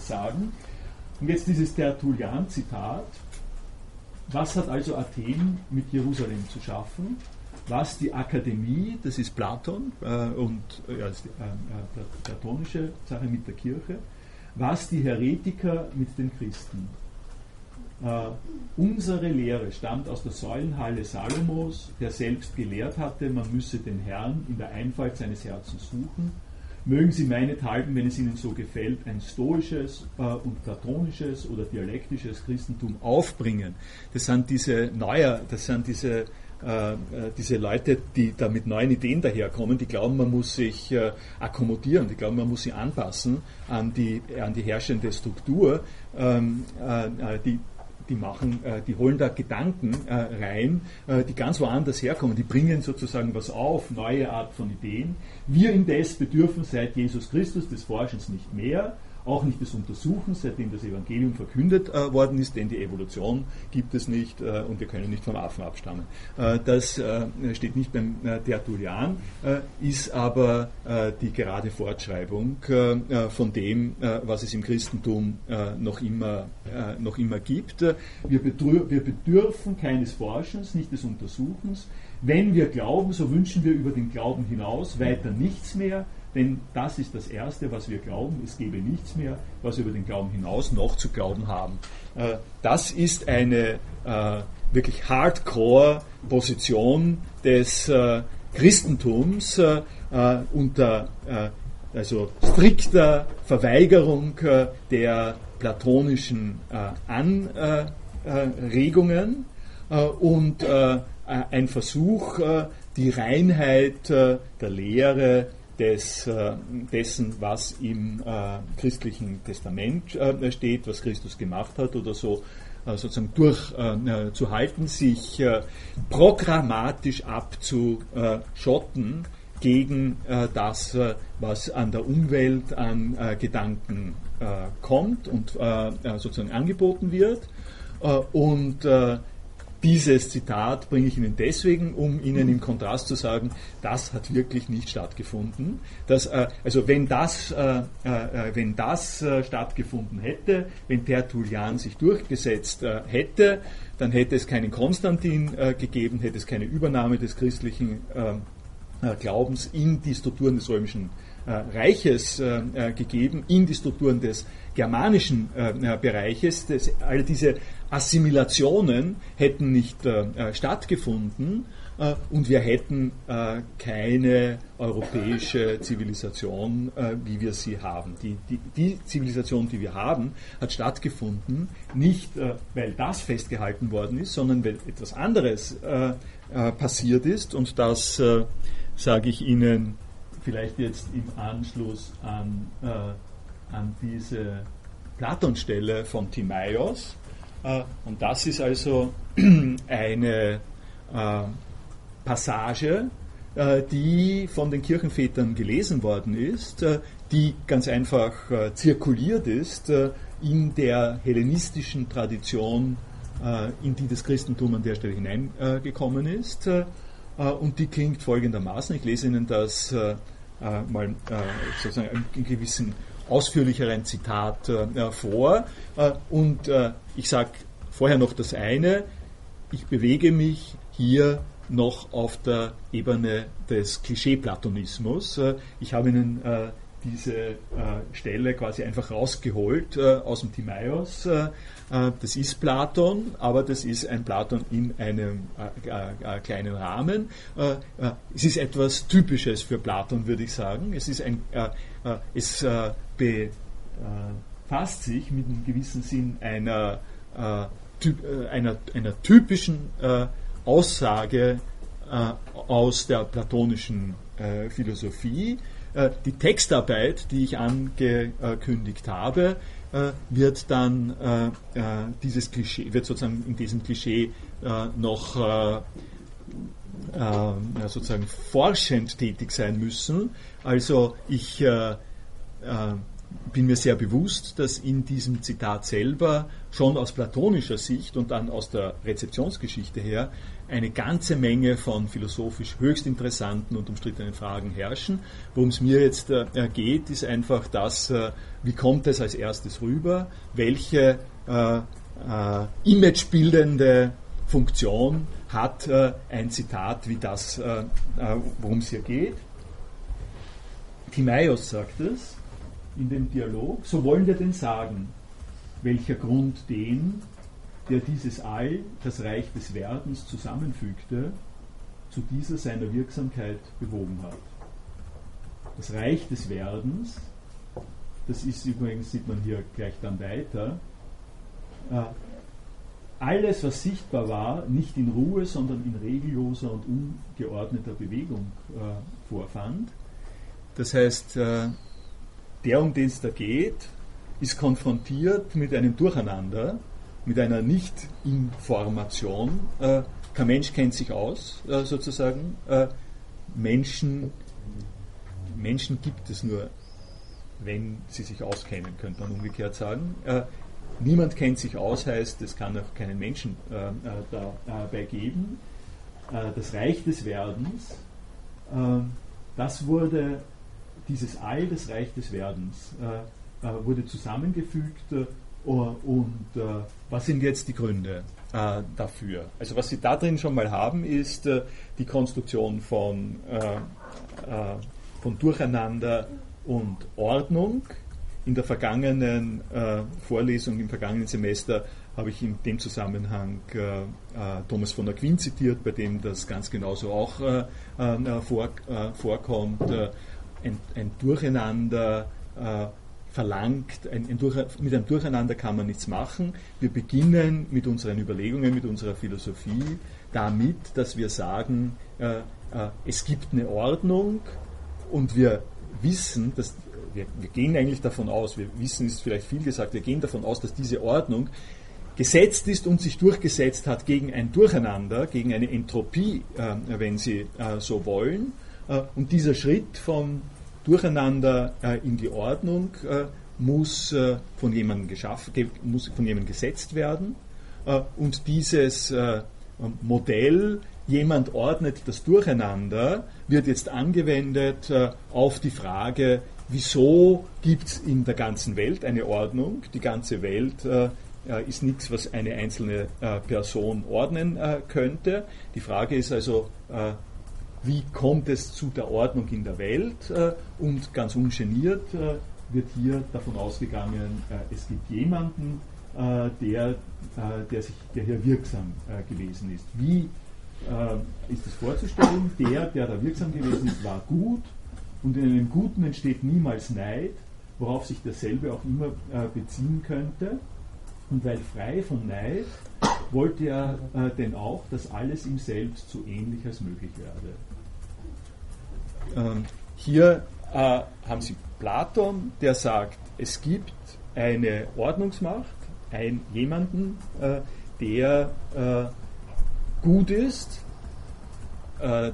sagen. Und jetzt dieses Tertullian-Zitat. Was hat also Athen mit Jerusalem zu schaffen? Was die Akademie, das ist Platon äh, und äh, ja, die, äh, platonische Sache mit der Kirche, was die Heretiker mit den Christen. Uh, unsere Lehre stammt aus der Säulenhalle Salomos, der selbst gelehrt hatte, man müsse den Herrn in der Einfalt seines Herzens suchen. Mögen Sie meinethalben, wenn es Ihnen so gefällt, ein stoisches uh, und platonisches oder dialektisches Christentum aufbringen. Das sind diese neuer, das sind diese äh, diese Leute, die da mit neuen Ideen daherkommen, die glauben, man muss sich äh, akkommodieren, die glauben, man muss sich anpassen an die, an die herrschende Struktur. Ähm, äh, die, die machen, äh, die holen da Gedanken äh, rein, äh, die ganz woanders herkommen. Die bringen sozusagen was auf, neue Art von Ideen. Wir indes bedürfen seit Jesus Christus des Forschens nicht mehr auch nicht des Untersuchens, seitdem das Evangelium verkündet äh, worden ist, denn die Evolution gibt es nicht äh, und wir können nicht vom Affen abstammen. Äh, das äh, steht nicht beim äh, Tertullian, äh, ist aber die gerade Fortschreibung von dem, was es im Christentum noch, immer, noch immer gibt. Wir, wir bedürfen keines Forschens, nicht des Untersuchens. Wenn wir glauben, so wünschen wir über den Glauben hinaus weiter nichts mehr denn das ist das Erste, was wir glauben. Es gäbe nichts mehr, was wir über den Glauben hinaus noch zu glauben haben. Äh, das ist eine äh, wirklich Hardcore-Position des äh, Christentums unter also strikter Verweigerung der platonischen Anregungen und ein Versuch, die Reinheit der Lehre des, äh, dessen, was im äh, christlichen Testament äh, steht, was Christus gemacht hat oder so, sozusagen durchzuhalten, sich programmatisch abzuschotten gegen das, was an der Umwelt an Gedanken kommt und sozusagen angeboten wird. und dieses Zitat bringe ich Ihnen deswegen, um Ihnen im Kontrast zu sagen, das hat wirklich nicht stattgefunden. Das, äh, also wenn das, äh, äh, wenn das äh, stattgefunden hätte, wenn Tertullian sich durchgesetzt äh, hätte, dann hätte es keinen Konstantin äh, gegeben, hätte es keine Übernahme des christlichen Glaubens in die Strukturen des römischen Reiches gegeben, in die Strukturen des germanischen Bereiches. Das, all diese Assimilationen hätten nicht äh, äh, stattgefunden äh, und wir hätten äh, keine europäische Zivilisation, äh, wie wir sie haben. Die, die, die, Zivilisation, die wir haben, hat stattgefunden, nicht äh, weil das festgehalten worden ist, sondern weil etwas anderes passiert ist und das sage ich Ihnen vielleicht jetzt im Anschluss an, an diese Platonstelle von Timaeus äh, und das ist also eine äh, Passage, äh, die von den Kirchenvätern gelesen worden ist, die ganz einfach zirkuliert ist in der hellenistischen Tradition, in die das Christentum an der Stelle hineingekommen ist. Und die klingt folgendermaßen, ich lese Ihnen das mal sozusagen in gewissen ausführlicheren Zitat äh, vor. Äh, und äh, ich sage vorher noch das eine, ich bewege mich hier noch auf der Ebene des Klischee-Platonismus. Äh, ich habe Ihnen äh, diese äh, Stelle quasi einfach rausgeholt aus dem Timaeus. Das ist Platon, aber das ist ein Platon in einem kleinen Rahmen. es ist etwas Typisches für Platon, würde ich sagen. Es ist ein, es befasst sich mit einem gewissen Sinn einer, äh, äh, einer, einer typischen äh, Aussage äh, aus der platonischen äh, Philosophie. Äh, die Textarbeit, die ich angekündigt habe, wird dann dieses Klischee, wird sozusagen in diesem Klischee noch sozusagen forschend tätig sein müssen. Also ich bin mir sehr bewusst, dass in diesem Zitat selber schon aus platonischer Sicht und dann aus der Rezeptionsgeschichte her eine ganze Menge von philosophisch höchst interessanten und umstrittenen Fragen herrschen. Worum es mir jetzt äh, geht, ist einfach das, äh, wie kommt es als erstes rüber, welche äh, äh imagebildende Funktion hat äh, ein Zitat wie das, äh, worum es hier geht. Timaeus sagt es in dem Dialog, so wollen wir denn sagen, welcher Grund den, der dieses All, das Reich des Werdens, zusammenfügte, zu dieser seiner Wirksamkeit bewogen hat. Das Reich des Werdens, das ist übrigens, sieht man hier gleich dann weiter, äh, alles, was sichtbar war, nicht in Ruhe, sondern in regelloser und ungeordneter Bewegung äh, vorfand. Das heißt, äh, der, um den es da geht, ist konfrontiert mit einem Durcheinander, mit einer Nicht-Information. Äh, kein Mensch kennt sich aus, äh, sozusagen. Äh, Menschen, Menschen gibt es nur, wenn sie sich auskennen, könnte man umgekehrt sagen. Äh, niemand kennt sich aus, heißt, es kann auch keinen Menschen äh, äh, dabei geben. das Reich des Werdens, das wurde dieses All des Reich des Werdens wurde zusammengefügt und äh, was sind jetzt die Gründe äh, dafür? Also was Sie da drin schon mal haben, ist äh, die Konstruktion von, von Durcheinander und Ordnung. In der vergangenen Vorlesung, im vergangenen Semester, habe ich in dem Zusammenhang äh, Thomas von Aquin zitiert, bei dem das ganz genauso auch äh, äh, vor, vorkommt ein, ein Durcheinander äh, verlangt, ein, ein Durch, mit einem Durcheinander kann man nichts machen. Wir beginnen mit unseren Überlegungen, mit unserer Philosophie damit, dass wir sagen, äh, äh, es gibt eine Ordnung und wir wissen, dass wir, wir gehen eigentlich davon aus, wir wissen ist vielleicht viel gesagt, wir gehen davon aus, dass diese Ordnung gesetzt ist und sich durchgesetzt hat gegen ein Durcheinander, gegen eine Entropie, äh, wenn Sie äh, so wollen. Äh, und dieser Schritt vom Durcheinander äh, in die Ordnung äh, muss von jemandem geschaffen, muss von jemandem gesetzt werden. Und dieses Modell, jemand ordnet das Durcheinander, wird jetzt angewendet auf die Frage, wieso gibt es in der ganzen Welt eine Ordnung? Die ganze Welt ist nichts, was eine einzelne Person ordnen könnte. Die Frage ist also, wie kommt es zu der Ordnung in der Welt äh, und ganz ungeniert äh, wird hier davon ausgegangen, äh, es gibt jemanden, der, der, sich, der hier wirksam gewesen ist. Wie ist es vorzustellen? Der, der da wirksam gewesen ist, war gut und in einem Guten entsteht niemals Neid, worauf sich dasselbe auch immer beziehen könnte. Und weil frei von Neid, wollte er äh, denn auch, dass alles ihm selbst so ähnlich als möglich werde. Ähm, hier äh, haben Sie Platon, der sagt, es gibt eine Ordnungsmacht, ein, jemanden, äh, der äh, gut ist. Äh,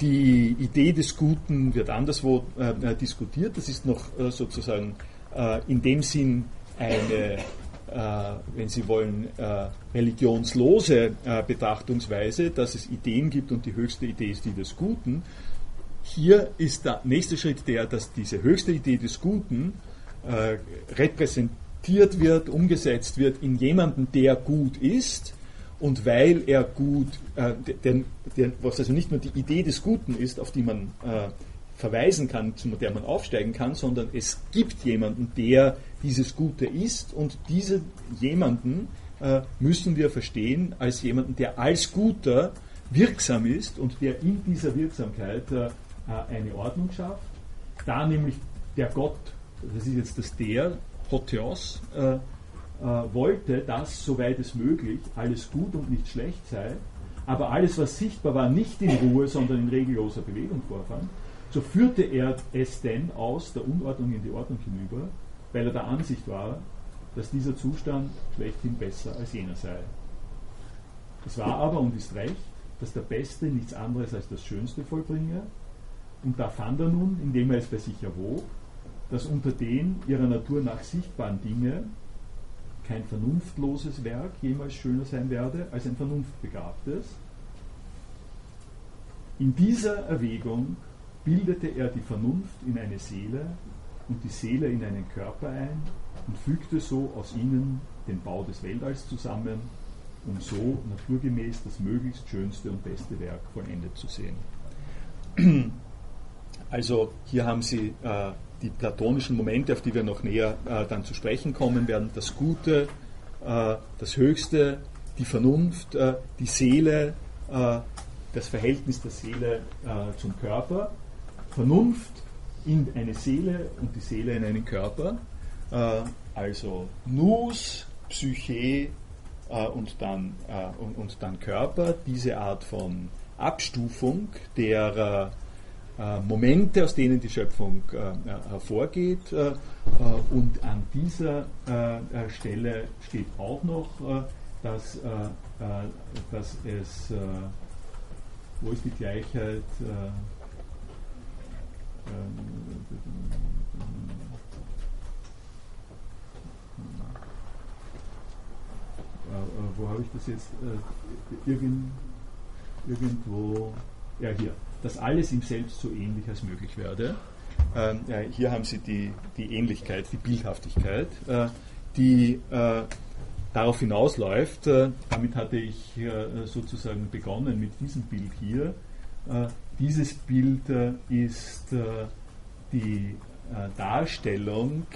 die Idee des Guten wird anderswo äh, diskutiert. Das ist noch äh, sozusagen in dem Sinn eine äh, wenn Sie wollen, äh, religionslose äh, Betrachtungsweise, dass es Ideen gibt und die höchste Idee ist die des Guten. Hier ist der nächste Schritt der, dass diese höchste Idee des Guten repräsentiert wird, umgesetzt wird in jemanden, der gut ist. Und weil er gut, äh, denn, denn, was also nicht nur die Idee des Guten ist, auf die man äh, verweisen kann, zu der man aufsteigen kann, sondern es gibt jemanden, der dieses Gute ist und diese jemanden äh, müssen wir verstehen als jemanden, der als Guter wirksam ist und der in dieser Wirksamkeit äh, eine Ordnung schafft. Da nämlich der Gott, das ist jetzt das der, Hotheos, äh, äh, wollte, dass, soweit es möglich, alles gut und nicht schlecht sei, aber alles, was sichtbar war, nicht in Ruhe, sondern in regelloser Bewegung vorfand, so führte er es denn aus der Unordnung in die Ordnung hinüber, weil er der Ansicht war, dass dieser Zustand schlechthin besser als jener sei. Es war aber und ist recht, dass der Beste nichts anderes als das Schönste vollbringe, und da fand er nun, indem er es bei sich erwog, dass unter den ihrer Natur nach sichtbaren Dinge kein vernunftloses Werk jemals schöner sein werde als ein vernunftbegabtes. In dieser Erwägung bildete er die Vernunft in eine Seele und die Seele in einen Körper ein und fügte so aus ihnen den Bau des Weltalls zusammen, um so naturgemäß das möglichst schönste und beste Werk vollendet zu sehen. Also hier haben Sie äh, die platonischen Momente, auf die wir noch näher äh, dann zu sprechen kommen werden, das Gute, äh, das Höchste, die Vernunft, äh, die Seele, äh, das Verhältnis der Seele äh, zum Körper, Vernunft in eine Seele und die Seele in einen Körper, also Nus, Psyche und, dann, und, und, dann Körper, diese Art von Abstufung der äh, Momente, aus denen die Schöpfung äh, hervorgeht. Äh, und an dieser Stelle steht auch noch, dass, dass es, wo ist die Gleichheit? Wo habe ich das jetzt? Irgend, irgendwo, ja hier dass alles ihm selbst so ähnlich als möglich werde. Ähm, ja, hier haben Sie die, die Ähnlichkeit, die Bildhaftigkeit, äh, die äh, darauf hinausläuft. Äh, damit hatte ich äh, sozusagen begonnen mit diesem Bild hier. Äh, dieses Bild äh, ist die Darstellung,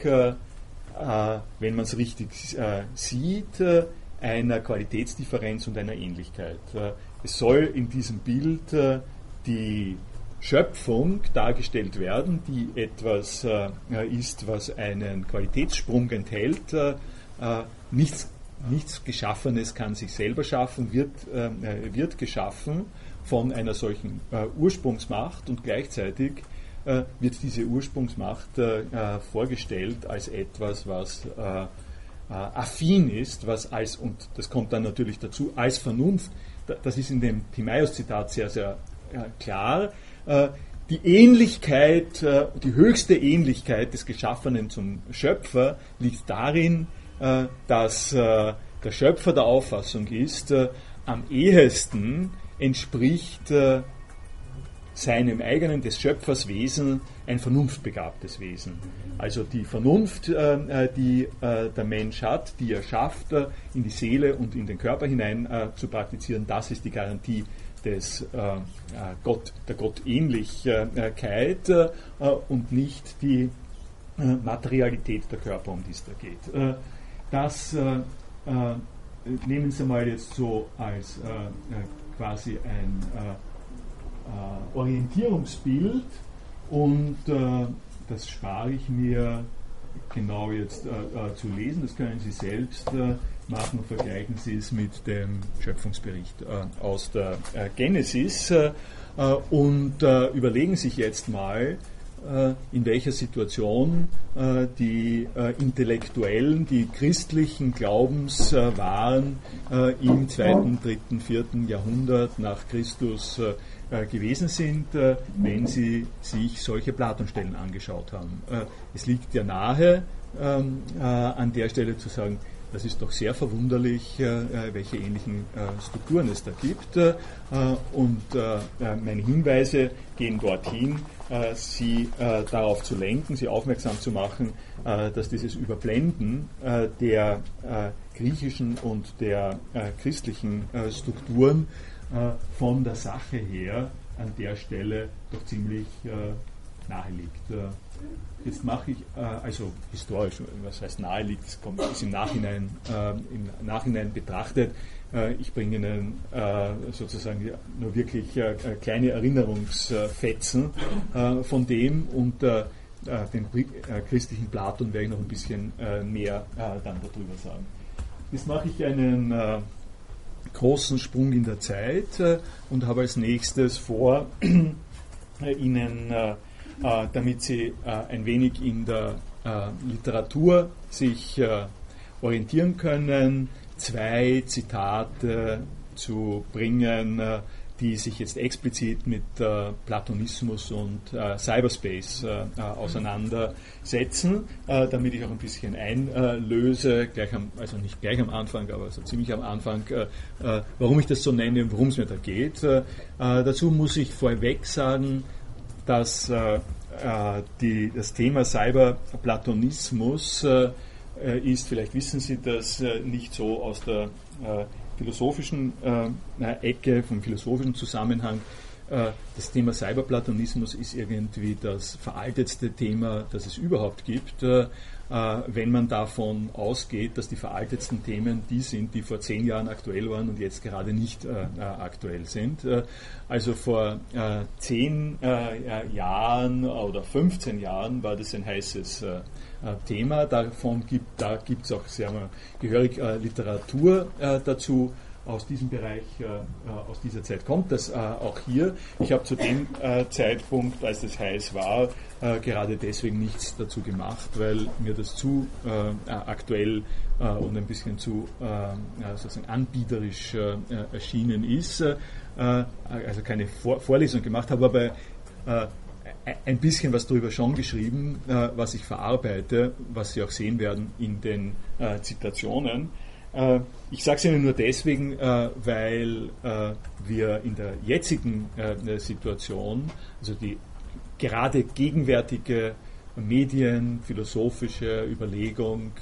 wenn man es richtig sieht, einer Qualitätsdifferenz und einer Ähnlichkeit. es soll in diesem Bild die Schöpfung dargestellt werden, die etwas äh, ist, was einen Qualitätssprung enthält. Äh, äh, nichts, nichts Geschaffenes kann sich selber schaffen, wird, äh, wird geschaffen von einer solchen äh, Ursprungsmacht und gleichzeitig äh, wird diese Ursprungsmacht vorgestellt als etwas, was affin ist, was als, und das kommt dann natürlich dazu, als Vernunft, das ist in dem Timaeus-Zitat sehr, sehr klar, äh, die Ähnlichkeit, äh, die höchste Ähnlichkeit des Geschaffenen zum Schöpfer liegt darin, äh, dass der Schöpfer der Auffassung ist, am ehesten entspricht seinem eigenen, des Schöpfers Wesen, ein vernunftbegabtes Wesen. Also die Vernunft, die der Mensch hat, die er schafft, in die Seele und in den Körper hinein zu praktizieren, das ist die Garantie des äh, äh, Gott, der Gottähnlichkeit äh, und nicht die Materialität der Körper, um die es da geht. das nehmen Sie mal jetzt so als quasi ein Orientierungsbild und das spare ich mir genau jetzt äh, zu lesen. Das können Sie selbst äh, machen vergleichen Sie es mit dem Schöpfungsbericht äh, aus der äh, Genesis äh, und überlegen sich jetzt mal, in welcher Situation die Intellektuellen, die christlichen Glaubens waren im zweiten, dritten, vierten Jahrhundert nach Christus gewesen sind, wenn sie sich solche Platonstellen angeschaut haben. es liegt ja nahe, ähm, an der Stelle zu sagen, das ist doch sehr verwunderlich, äh, äh, welche ähnlichen äh, Strukturen es da gibt. Und meine Hinweise gehen dorthin, Sie darauf zu lenken, Sie aufmerksam zu machen, dass dieses Überblenden der griechischen und der christlichen Strukturen von der Sache her an der Stelle doch ziemlich nahe liegt. Jetzt mache ich, äh, also historisch, was heißt nahe liegt, es kommt, ist im Nachhinein, äh, im Nachhinein betrachtet. Äh, ich bringe Ihnen äh, sozusagen nur wirklich äh, kleine Erinnerungsfetzen äh, von dem und den christlichen Platon werde ich noch ein bisschen mehr dann darüber sagen. Jetzt mache ich einen großen Sprung in der Zeit und habe als nächstes vor, Ihnen äh, damit sie äh, ein wenig in der äh, Literatur sich orientieren können, zwei Zitate zu bringen, die sich jetzt explizit mit Platonismus und Cyberspace auseinandersetzen, damit ich auch ein bisschen einlöse, gleich am, also nicht gleich am Anfang, aber so ziemlich am Anfang, warum ich das so nenne und worum es mir da geht. dazu muss ich vorweg sagen, dass die, das Thema Cyberplatonismus ist, vielleicht wissen Sie das nicht so aus der philosophischen äh, Ecke, vom philosophischen Zusammenhang. Äh, das Thema Cyberplatonismus ist irgendwie das veraltetste Thema, das es überhaupt gibt. Äh, wenn man davon ausgeht, dass die veraltetsten Themen die sind, die vor zehn Jahren aktuell waren und jetzt gerade nicht äh, äh aktuell sind. Also vor zehn Jahren oder 15 Jahren war das ein heißes Thema. Davon gibt, da gibt es auch sehr gehörig Literatur dazu aus diesem Bereich, äh, aus dieser Zeit kommt das äh, auch hier. Ich habe zu dem äh, Zeitpunkt, als es heiß war, äh, gerade deswegen nichts dazu gemacht, weil mir das zu äh, aktuell und ein bisschen zu sozusagen anbieterisch erschienen ist. also keine Vor Vorlesung gemacht habe, aber ein bisschen was darüber schon geschrieben, was ich verarbeite, was Sie auch sehen werden in den Zitationen. Äh, ich sage es Ihnen nur deswegen, äh, weil äh, wir in der jetzigen Situation, also die gerade gegenwärtige Medien, philosophische Überlegung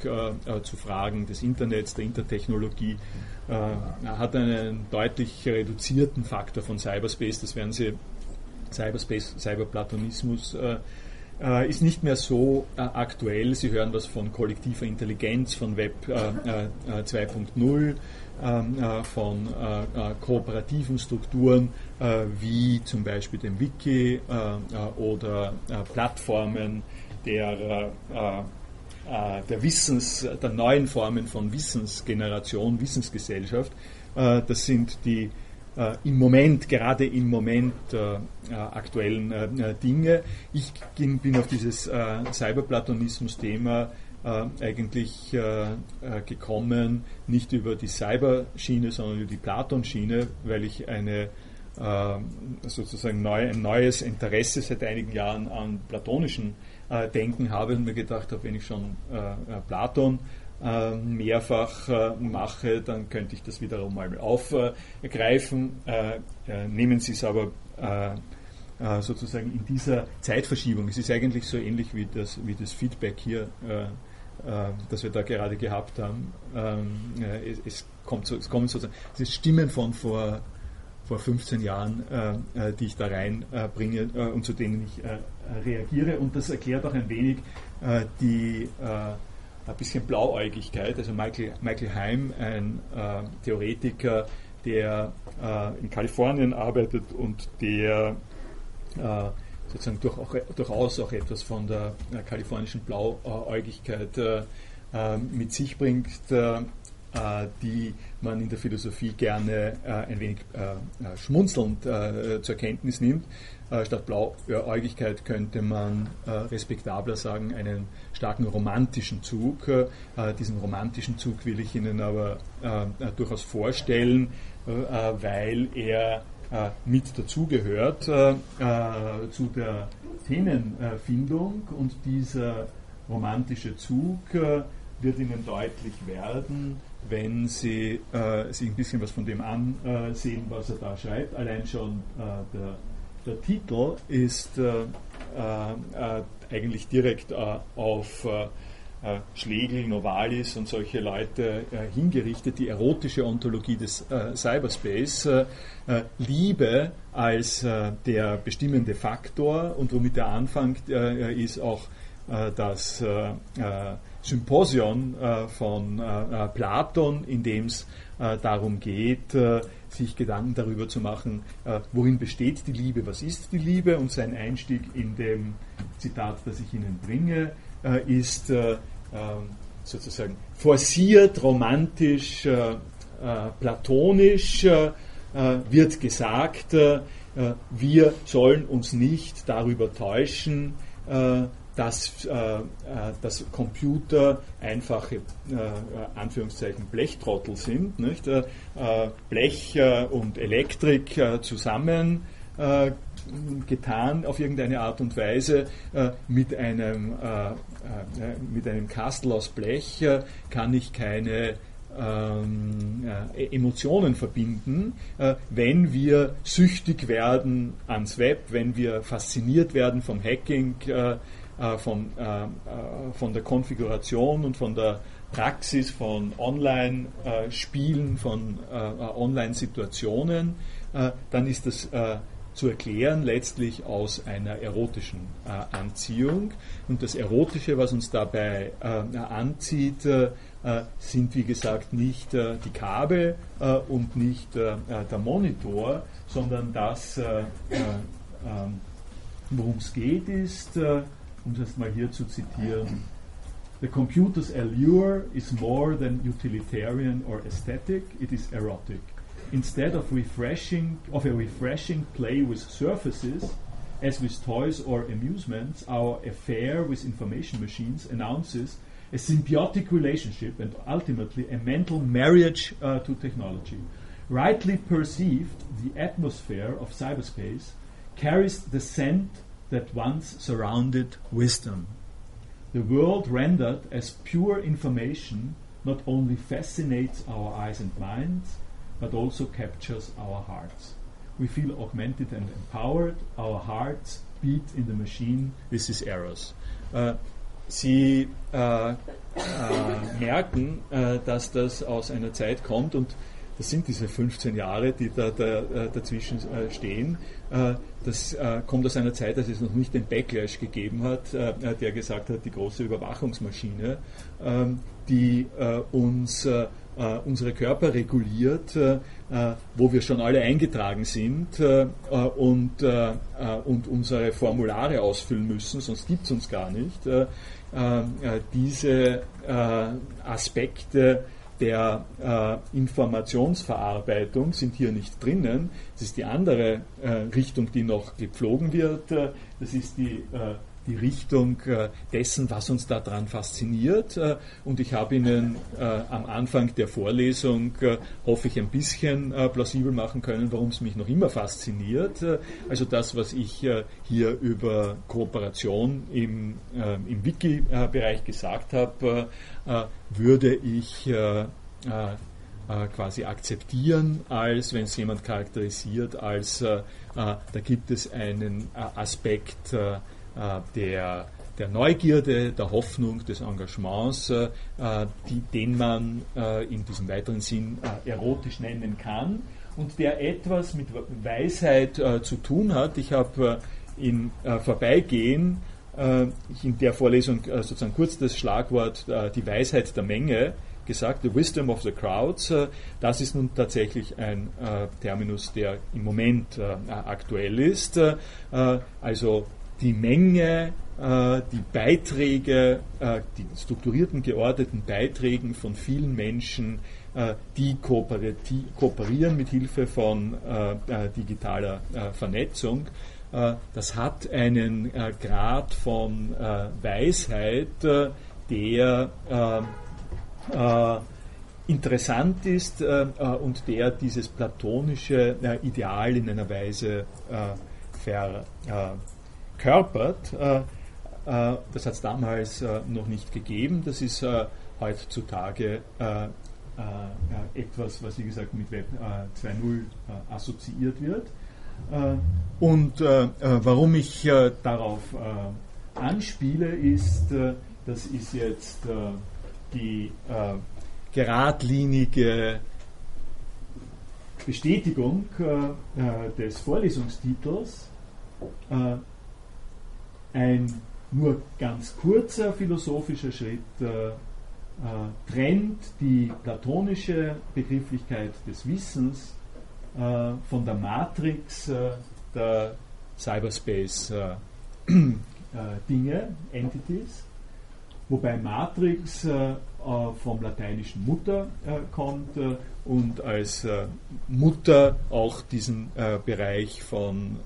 zu Fragen des Internets, der Intertechnologie, hat einen deutlich reduzierten Faktor von Cyberspace. Das werden Sie Cyberspace, Cyberplatonismus äh, ist nicht mehr so äh, aktuell. Sie hören was von kollektiver Intelligenz, von Web 2.0, äh, ähm, von kooperativen Strukturen wie zum Beispiel dem Wiki oder Plattformen der der Wissens, der neuen Formen von Wissensgeneration, Wissensgesellschaft. Das sind die äh, im Moment, gerade im Moment äh, äh aktuellen äh, Dinge. Ich bin auf dieses äh, Cyberplatonismus-Thema äh, eigentlich gekommen, nicht über die Cyberschiene, sondern über die Platon-Schiene, weil ich eine sozusagen neu, ein neues Interesse seit einigen Jahren an platonischen Denken habe und mir gedacht habe, wenn ich schon Platon äh, mehrfach äh, mache, dann könnte ich das wiederum mal aufgreifen. Äh, nehmen Sie es aber sozusagen in dieser Zeitverschiebung. Es ist eigentlich so ähnlich wie das, wie das Feedback hier, das wir da gerade gehabt haben. Ähm, es, es, kommt so, es kommen sozusagen es ist Stimmen von vor vor 15 Jahren, äh, die ich da reinbringe äh, und zu denen ich äh, reagiere. Und das erklärt auch ein wenig die ein bisschen Blauäugigkeit. Also Michael, Michael Heim, ein äh, Theoretiker, der äh, in Kalifornien arbeitet und der äh, sozusagen durch auch, durchaus auch etwas von der äh, kalifornischen Blauäugigkeit äh, äh, mit sich bringt, die man in der Philosophie gerne ein wenig schmunzelnd zur Kenntnis nimmt. Statt Blauäugigkeit könnte man respektabler sagen, einen starken romantischen Zug. Äh, diesen romantischen Zug will ich Ihnen aber äh, durchaus vorstellen, äh, weil er mit dazugehört zu der Themenfindung und dieser romantische Zug wird Ihnen deutlich werden, wenn Sie äh, sich ein bisschen was von dem ansehen, was er da schreibt. Allein schon äh, der, der, Titel ist äh, eigentlich direkt äh, auf äh, äh, Schlegel, Novalis und solche Leute hingerichtet, die erotische Ontologie des Cyberspace, Liebe als der bestimmende Faktor und womit er anfängt, ist auch das Symposion von Platon, in dem es darum geht, sich Gedanken darüber zu machen, äh, worin besteht die Liebe, was ist die Liebe? Und sein Einstieg in dem Zitat, das ich Ihnen bringe, äh, ist äh, ähm, sozusagen forciert, romantisch, äh, äh, platonisch, äh, wird gesagt, wir sollen uns nicht darüber täuschen, dass, dass Computer einfache Anführungszeichen Blechtrottel sind, nicht? Blech und Elektrik zusammen getan auf irgendeine Art und Weise. mit, einem, mit einem Kastel aus Blech kann ich keine ähm, äh, Emotionen verbinden, äh, wenn wir süchtig werden ans Web, wenn wir fasziniert werden vom Hacking, äh, äh von, äh, äh, von der Konfiguration und von der Praxis von Online-Spielen, von Online-Situationen, dann ist das zu erklären letztlich aus einer erotischen Anziehung. Und das Erotische, was uns dabei anzieht, äh, sind wie gesagt nicht äh, die Kabel äh, und nicht der Monitor, sondern das, ähm, worum es geht, ist, um das mal hier zu zitieren, The computer's allure is more than utilitarian or aesthetic, it is erotic. Instead of refreshing of a refreshing play with surfaces, as with toys or amusements, our affair with information machines announces a symbiotic relationship and ultimately a mental marriage uh, to technology. Rightly perceived, the atmosphere of cyberspace carries the scent that once surrounded wisdom. The world rendered as pure information not only fascinates our eyes and minds, but also captures our hearts. We feel augmented and empowered, our hearts beat in the machine. This is Eros. Uh, Sie äh, äh, merken, äh, dass das aus einer Zeit kommt und das sind diese 15 Jahre, die da, da äh, dazwischen äh, stehen. Äh, das kommt aus einer Zeit, als es noch nicht den Backlash gegeben hat, der gesagt hat, die große Überwachungsmaschine, ähm, die uns unsere Körper reguliert, wo wir schon alle eingetragen sind und, und unsere Formulare ausfüllen müssen, sonst gibt es uns gar nicht. Äh, diese äh, Aspekte der äh, Informationsverarbeitung sind hier nicht drinnen. Das ist die andere Richtung, die noch gepflogen wird. Das ist die die Richtung äh, dessen, was uns daran fasziniert. Äh, und ich habe Ihnen äh, am Anfang der Vorlesung, hoffe ich, ein bisschen plausibel machen können, warum es mich noch immer fasziniert. Also das, was ich hier über Kooperation im, im Wiki-Bereich gesagt habe, würde ich quasi akzeptieren, als wenn es jemand charakterisiert, als da gibt es einen Aspekt der, der Neugierde, der Hoffnung, des Engagements, äh, die, den man äh, in diesem weiteren Sinn erotisch nennen kann und der etwas mit Weisheit zu tun hat. Ich habe im Vorbeigehen in der Vorlesung sozusagen kurz das Schlagwort die Weisheit der Menge gesagt, the wisdom of the crowds. Das ist nun tatsächlich ein Terminus, der im Moment aktuell ist. Also die Menge, äh, die Beiträge, äh, die strukturierten, geordneten Beiträgen von vielen Menschen, äh, die kooperieren mit Hilfe von digitaler Vernetzung. das hat einen Grad von Weisheit, der interessant ist und der dieses platonische Ideal in einer Weise ver, verkörpert. Äh, äh, das hat es damals äh, noch nicht gegeben. Das ist heutzutage etwas, was wie gesagt mit Web 2.0 assoziiert wird. und warum ich darauf anspiele, ist, das ist jetzt die geradlinige Bestätigung des Vorlesungstitels ein nur ganz kurzer philosophischer Schritt äh, äh, trennt die platonische Begrifflichkeit des Wissens äh, von der Matrix äh, der Cyberspace äh, äh, Entities, wobei Matrix vom lateinischen Mutter kommt und als Mutter auch diesen Bereich von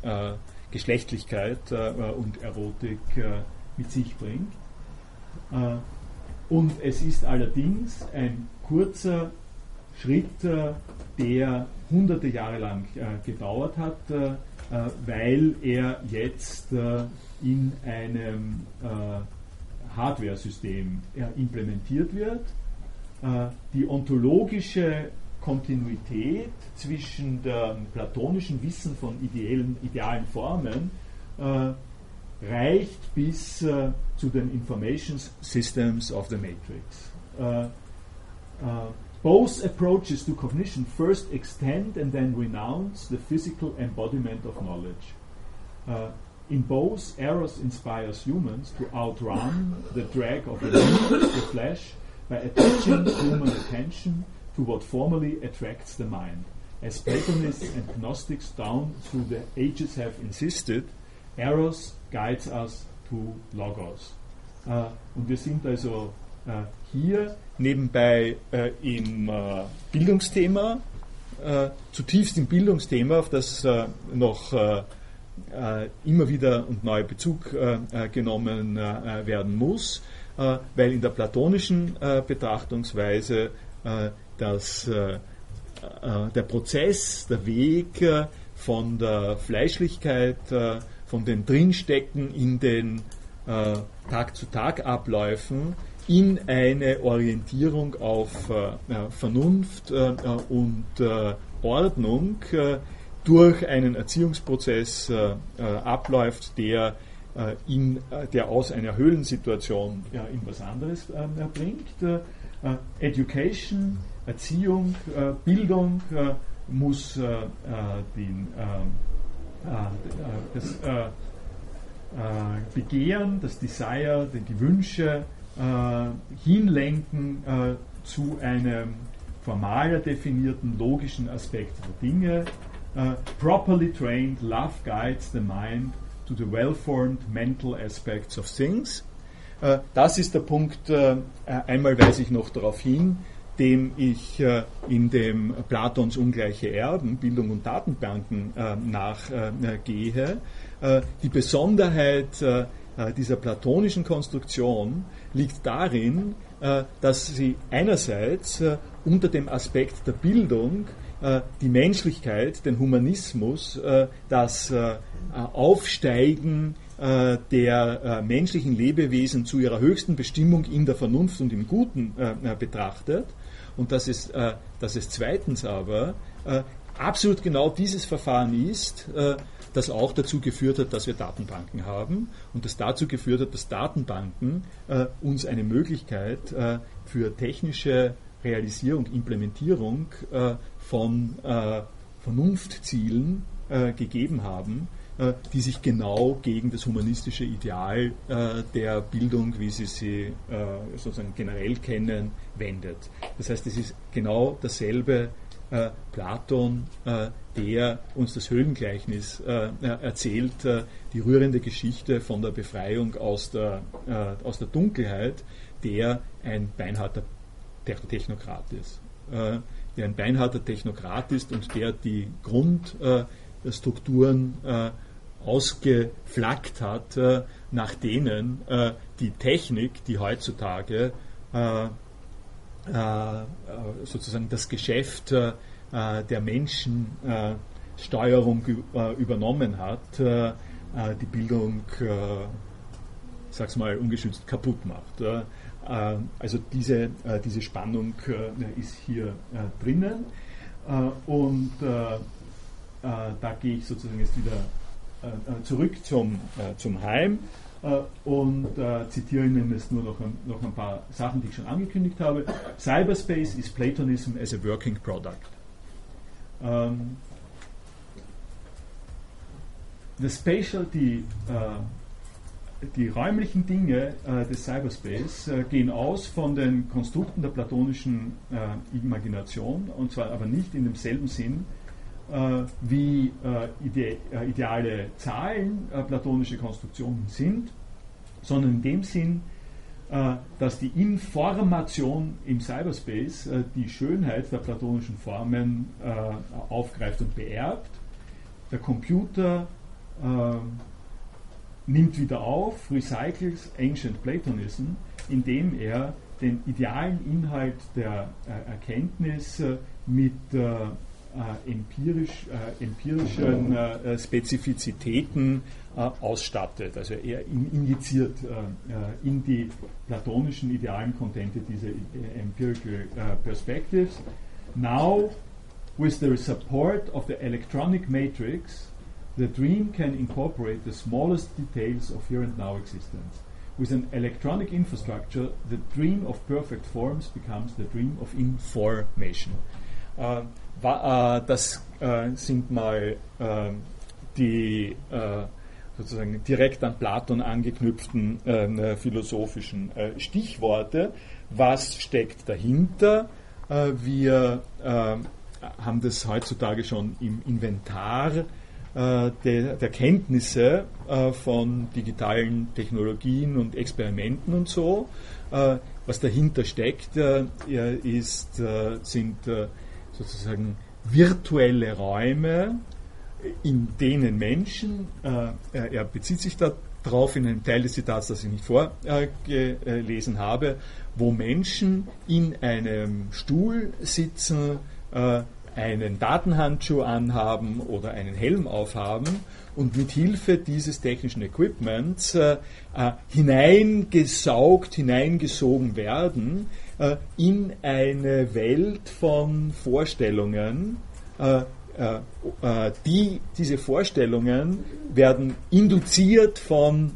Geschlechtlichkeit äh, und Erotik äh, mit sich bringt. Äh, und es ist allerdings ein kurzer Schritt, der hunderte Jahre lang gedauert hat, weil er jetzt in einem Hardware-System implementiert wird. Die ontologische Kontinuität zwischen dem platonischen Wissen von ideellen, idealen Formen reicht bis uh, zu den Information Systems of the Matrix. Uh, uh, both approaches to cognition first extend and then renounce the physical embodiment of knowledge. in both, Eros inspires humans to outrun the drag of the, the flesh by attaching human attention to what formerly attracts the mind. As Platonists and Gnostics down through the ages have insisted, Eros guides us to Logos. Uh, und wir sind also uh, hier nebenbei uh, im Bildungsthema, zutiefst im Bildungsthema, auf das noch immer wieder und neu Bezug genommen werden muss, weil in der platonischen Betrachtungsweise das, der Prozess, der Weg von der Fleischlichkeit von den Drinstecken in den äh, Tag-zu-Tag-Abläufen in eine Orientierung auf äh, Vernunft äh, und äh, Ordnung äh, durch einen Erziehungsprozess äh, abläuft, der, in, der aus einer Höhlensituation in was anderes bringt. Education, Erziehung, Bildung muss den das äh, äh, Begehren, das Desire, die, die Wünsche äh, hinlenken zu einem formaler definierten logischen Aspekt der Dinge. properly trained, love guides the mind to the well-formed mental aspects of things. das ist der Punkt, einmal weise ich noch darauf hin, dem ich äh, in dem Platons ungleiche Erben, Bildung und Datenbanken äh, nachgehe. Äh, die Besonderheit dieser platonischen Konstruktion liegt darin, dass sie einerseits unter dem Aspekt der Bildung die Menschlichkeit, den Humanismus, das Aufsteigen der menschlichen Lebewesen zu ihrer höchsten Bestimmung in der Vernunft und im Guten betrachtet. Und dass es, äh, dass es zweitens aber äh, absolut genau dieses Verfahren ist, äh, das auch dazu geführt hat, dass wir Datenbanken haben und das dazu geführt hat, dass Datenbanken äh, uns eine Möglichkeit äh, für technische Realisierung, Implementierung äh, von Vernunftzielen gegeben haben, äh, die sich genau gegen das humanistische Ideal äh, der Bildung, wie sie sie äh, sozusagen generell kennen, wendet. Das heißt, es ist genau dasselbe Platon, der uns das Höhlengleichnis erzählt, die rührende Geschichte von der Befreiung aus der, aus der Dunkelheit, der ein beinharter Technokrat ist. Der ein beinharter Technokrat ist und der die Grundstrukturen ausgeflaggt hat, äh, nach denen äh, die Technik, die heutzutage äh, sozusagen das Geschäft der Menschensteuerung übernommen hat, die Bildung, ich sag's mal ungeschützt, kaputt macht. Also diese, diese Spannung ist hier drinnen und da gehe ich sozusagen jetzt wieder äh, äh, zurück zum, äh, zum Heim und zitiere Ihnen jetzt nur noch ein, noch ein paar Sachen, die ich schon angekündigt habe. Cyberspace is Platonism as a working product. Ähm, the spatial, die, die räumlichen Dinge des Cyberspace gehen aus von den Konstrukten der platonischen Imagination, und zwar aber nicht in demselben Sinn, äh, wie äh, ide äh, ideale Zahlen platonische Konstruktionen sind, sondern in dem Sinn, dass die Information im Cyberspace die Schönheit der platonischen Formen aufgreift und beerbt. Der Computer nimmt wieder auf, recycles Ancient Platonism, indem er den idealen Inhalt der äh, Erkenntnis äh, mit äh, äh empirisch, äh, empirischen äh, Spezifizitäten ausstattet. Also er injiziert in die platonischen idealen Kontente diese empirical perspectives. Now, with the support of the electronic matrix, the dream can incorporate the smallest details of here and now existence. With an electronic infrastructure, the dream of perfect forms becomes the dream of information. Äh, äh, das äh, sind mal äh, die sozusagen direkt an Platon angeknüpften äh, philosophischen Stichworte. Was steckt dahinter? wir haben das heutzutage schon im Inventar der, der, Kenntnisse von digitalen Technologien und Experimenten und so. Was dahinter steckt, ist, sind sozusagen virtuelle Räume, in denen Menschen, er bezieht sich darauf in einem Teil des Zitats, das ich nicht vorgelesen habe, wo Menschen in einem Stuhl sitzen, einen Datenhandschuh anhaben oder einen Helm aufhaben und mit Hilfe dieses technischen Equipments äh, äh, hineingesaugt, hineingesogen werden äh, in eine Welt von Vorstellungen, äh, äh, äh, die, diese Vorstellungen werden induziert von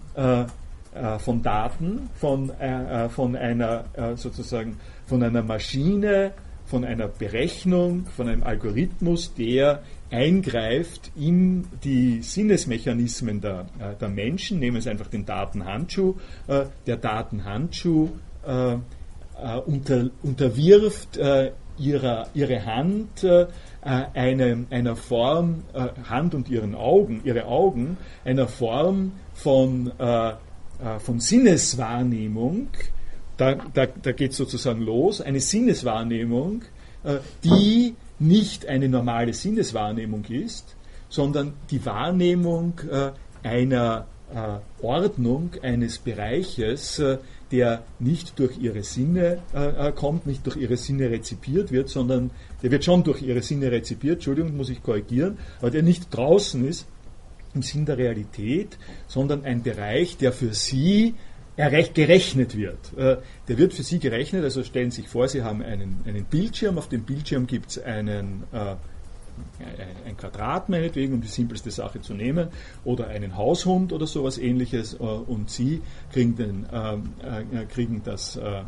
von Daten, von, von einer sozusagen von einer Maschine, von einer Berechnung, von einem Algorithmus, der eingreift in die Sinnesmechanismen der, äh, der Menschen. Nehmen wir einfach den Datenhandschuh. Äh, der Datenhandschuh äh, unter, unterwirft ihrer, ihre Hand eine, einer Form, Hand und ihren Augen, ihre Augen, einer Form von, von Sinneswahrnehmung, da, da, da geht es sozusagen los, eine Sinneswahrnehmung, äh, die nicht eine normale Sinneswahrnehmung ist, sondern die Wahrnehmung äh, einer äh, Ordnung eines Bereiches, äh, der nicht durch ihre Sinne äh, äh, kommt, nicht durch ihre Sinne rezipiert wird, sondern der wird schon durch ihre Sinne rezipiert, Entschuldigung, muss ich korrigieren, aber der nicht draußen ist im Sinn der Realität, sondern ein Bereich, der für sie gerechnet wird. Äh, der wird für Sie gerechnet, also stellen Sie sich vor, Sie haben einen, einen Bildschirm, auf dem Bildschirm gibt es einen äh, ein Quadrat meinetwegen, um die simpelste Sache zu nehmen, oder einen Haushund oder sowas ähnliches, äh, und Sie kriegen, den, äh, kriegen das, äh,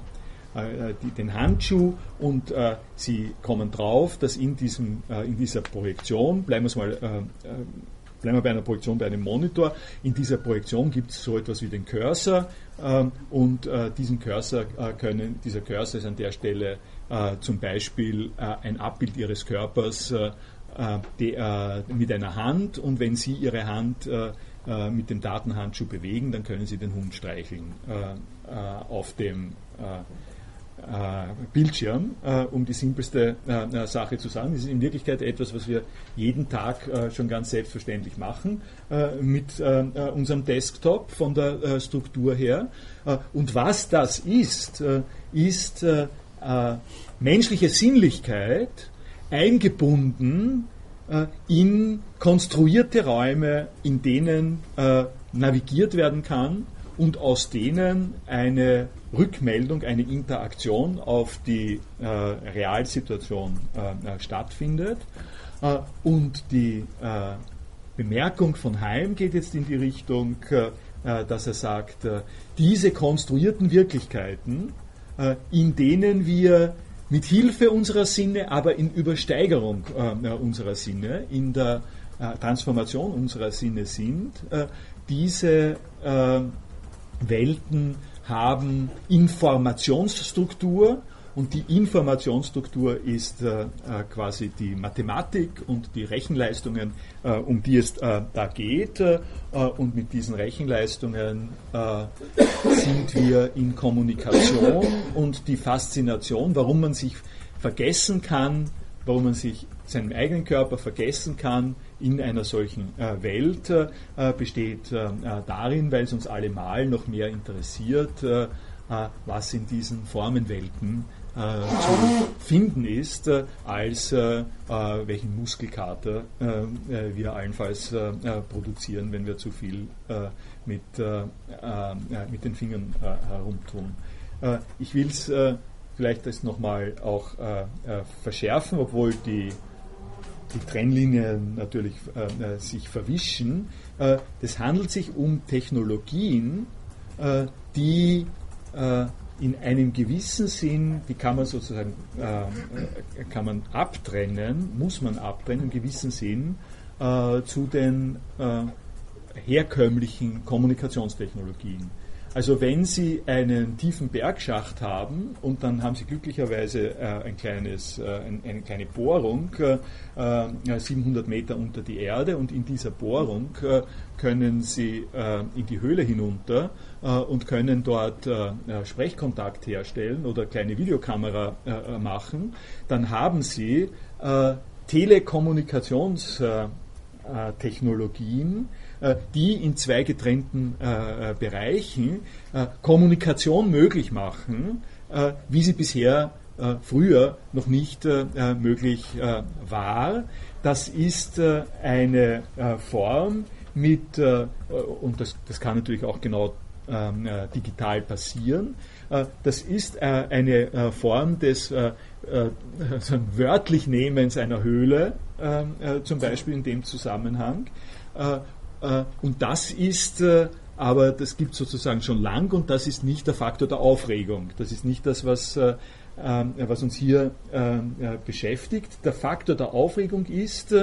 die, den Handschuh und äh, Sie kommen drauf, dass in, diesem, in dieser Projektion, bleiben wir mal bleiben wir bei einer Projektion bei einem Monitor. In dieser Projektion gibt es so etwas wie den Cursor ähm, und äh, diesen Cursor äh, können, dieser Cursor ist an der Stelle äh, zum Beispiel äh, ein Abbild Ihres Körpers äh, äh, die, mit einer Hand und wenn Sie Ihre Hand mit dem Datenhandschuh bewegen, dann können Sie den Hund streicheln auf dem äh, Bildschirm, äh, um die simpelste äh, Sache zu sagen. Das ist in Wirklichkeit etwas, was wir jeden Tag schon ganz selbstverständlich machen mit unserem Desktop von der Struktur her. und was das ist, ist menschliche Sinnlichkeit eingebunden in konstruierte Räume, in denen navigiert werden kann und aus denen eine Rückmeldung, eine Interaktion auf die äh, Realsituation äh, äh stattfindet. Äh, und die äh, Bemerkung von Heim geht jetzt in die Richtung, äh, dass er sagt, diese konstruierten Wirklichkeiten, in denen wir mit Hilfe unserer Sinne, aber in Übersteigerung unserer Sinne, in der Transformation unserer Sinne sind, diese Welten haben Informationsstruktur und die Informationsstruktur ist äh, äh, quasi die Mathematik und die Rechenleistungen, äh, um die es äh, da geht. Äh, und mit diesen Rechenleistungen äh, sind wir in Kommunikation und die Faszination, warum man sich vergessen kann, warum man sich seinem eigenen Körper vergessen kann in einer solchen äh, Welt, äh, besteht äh, darin, weil es uns allemal noch mehr interessiert, was in diesen Formenwelten äh, zu finden ist, äh, als äh, welchen Muskelkater wir allenfalls produzieren, wenn wir zu viel mit, mit den Fingern herumtun. ich will es vielleicht das nochmal auch verschärfen, obwohl die die Trennlinien natürlich äh, sich verwischen. Äh, das handelt sich um Technologien, äh, die in einem gewissen Sinn, die kann man sozusagen äh, kann man abtrennen, muss man abtrennen, im gewissen Sinn äh, zu den äh, herkömmlichen Kommunikationstechnologien. Also wenn Sie einen tiefen Bergschacht haben und dann haben Sie glücklicherweise äh, ein kleines, äh, ein, eine kleine Bohrung äh, 700 Meter unter die Erde und in dieser Bohrung äh, können Sie äh, in die Höhle hinunter äh, und können dort Sprechkontakt herstellen oder kleine Videokamera machen, dann haben Sie Telekommunikationstechnologien, äh, die in zwei getrennten äh, äh, Bereichen Kommunikation möglich machen, wie sie bisher früher noch nicht möglich war. Das ist eine Form mit, und das, das kann natürlich auch genau ähm, digital passieren, das ist eine Form des wörtlich Nehmens einer Höhle, ähm, zum Beispiel in dem Zusammenhang. Äh, und das ist äh, aber das gibt sozusagen schon lang und das ist nicht der Faktor der Aufregung. Das ist nicht das, was, äh, was uns hier beschäftigt. Der Faktor der Aufregung ist,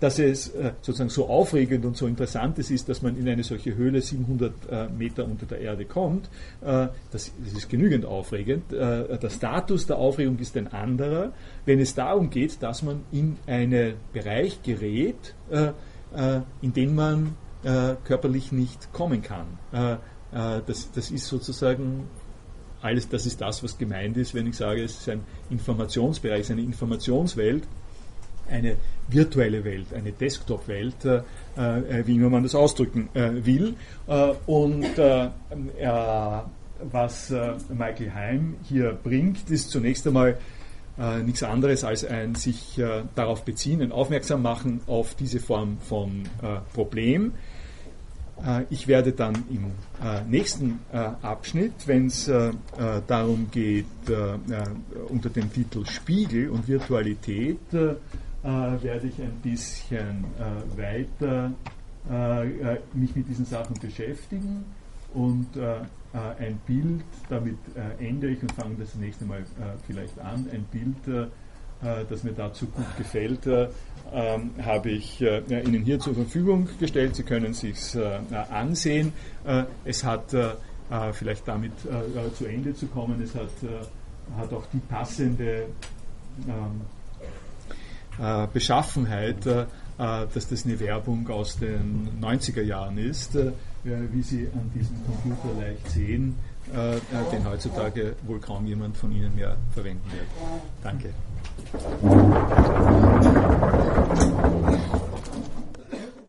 dass es sozusagen so aufregend und so interessant ist, dass man in eine solche Höhle 700 Meter unter der Erde kommt. Das, ist genügend aufregend. Der Status der Aufregung ist ein anderer, wenn es darum geht, dass man in einen Bereich gerät, äh, in den man äh, körperlich nicht kommen kann. Äh, das, das ist sozusagen alles, das ist das, was gemeint ist, wenn ich sage, es ist ein Informationsbereich, es ist eine Informationswelt, eine virtuelle Welt, eine Desktop-Welt, äh, äh, wie immer man das ausdrücken äh, will. und was Michael Heim hier bringt, ist zunächst einmal äh, nichts anderes als ein sich äh, darauf beziehen, ein Aufmerksam machen auf diese Form von äh, Problem. Äh, ich werde dann im äh, nächsten äh, Abschnitt, wenn es darum geht, unter dem Titel Spiegel und Virtualität, werde ich ein bisschen weiter mich mit diesen Sachen beschäftigen und äh, ein Bild, damit äh, ende ich und fange das nächste Mal äh, vielleicht an, ein Bild, das mir dazu gut gefällt, ähm, habe ich Ihnen hier zur Verfügung gestellt. Sie können es sich ansehen. es hat vielleicht damit zu Ende zu kommen, es hat, hat auch die passende ähm, Beschaffenheit, dass das eine Werbung aus den 90er Jahren ist wie Sie an diesem Computer leicht sehen, äh, äh, den heutzutage wohl kaum jemand von Ihnen mehr verwenden wird. Danke.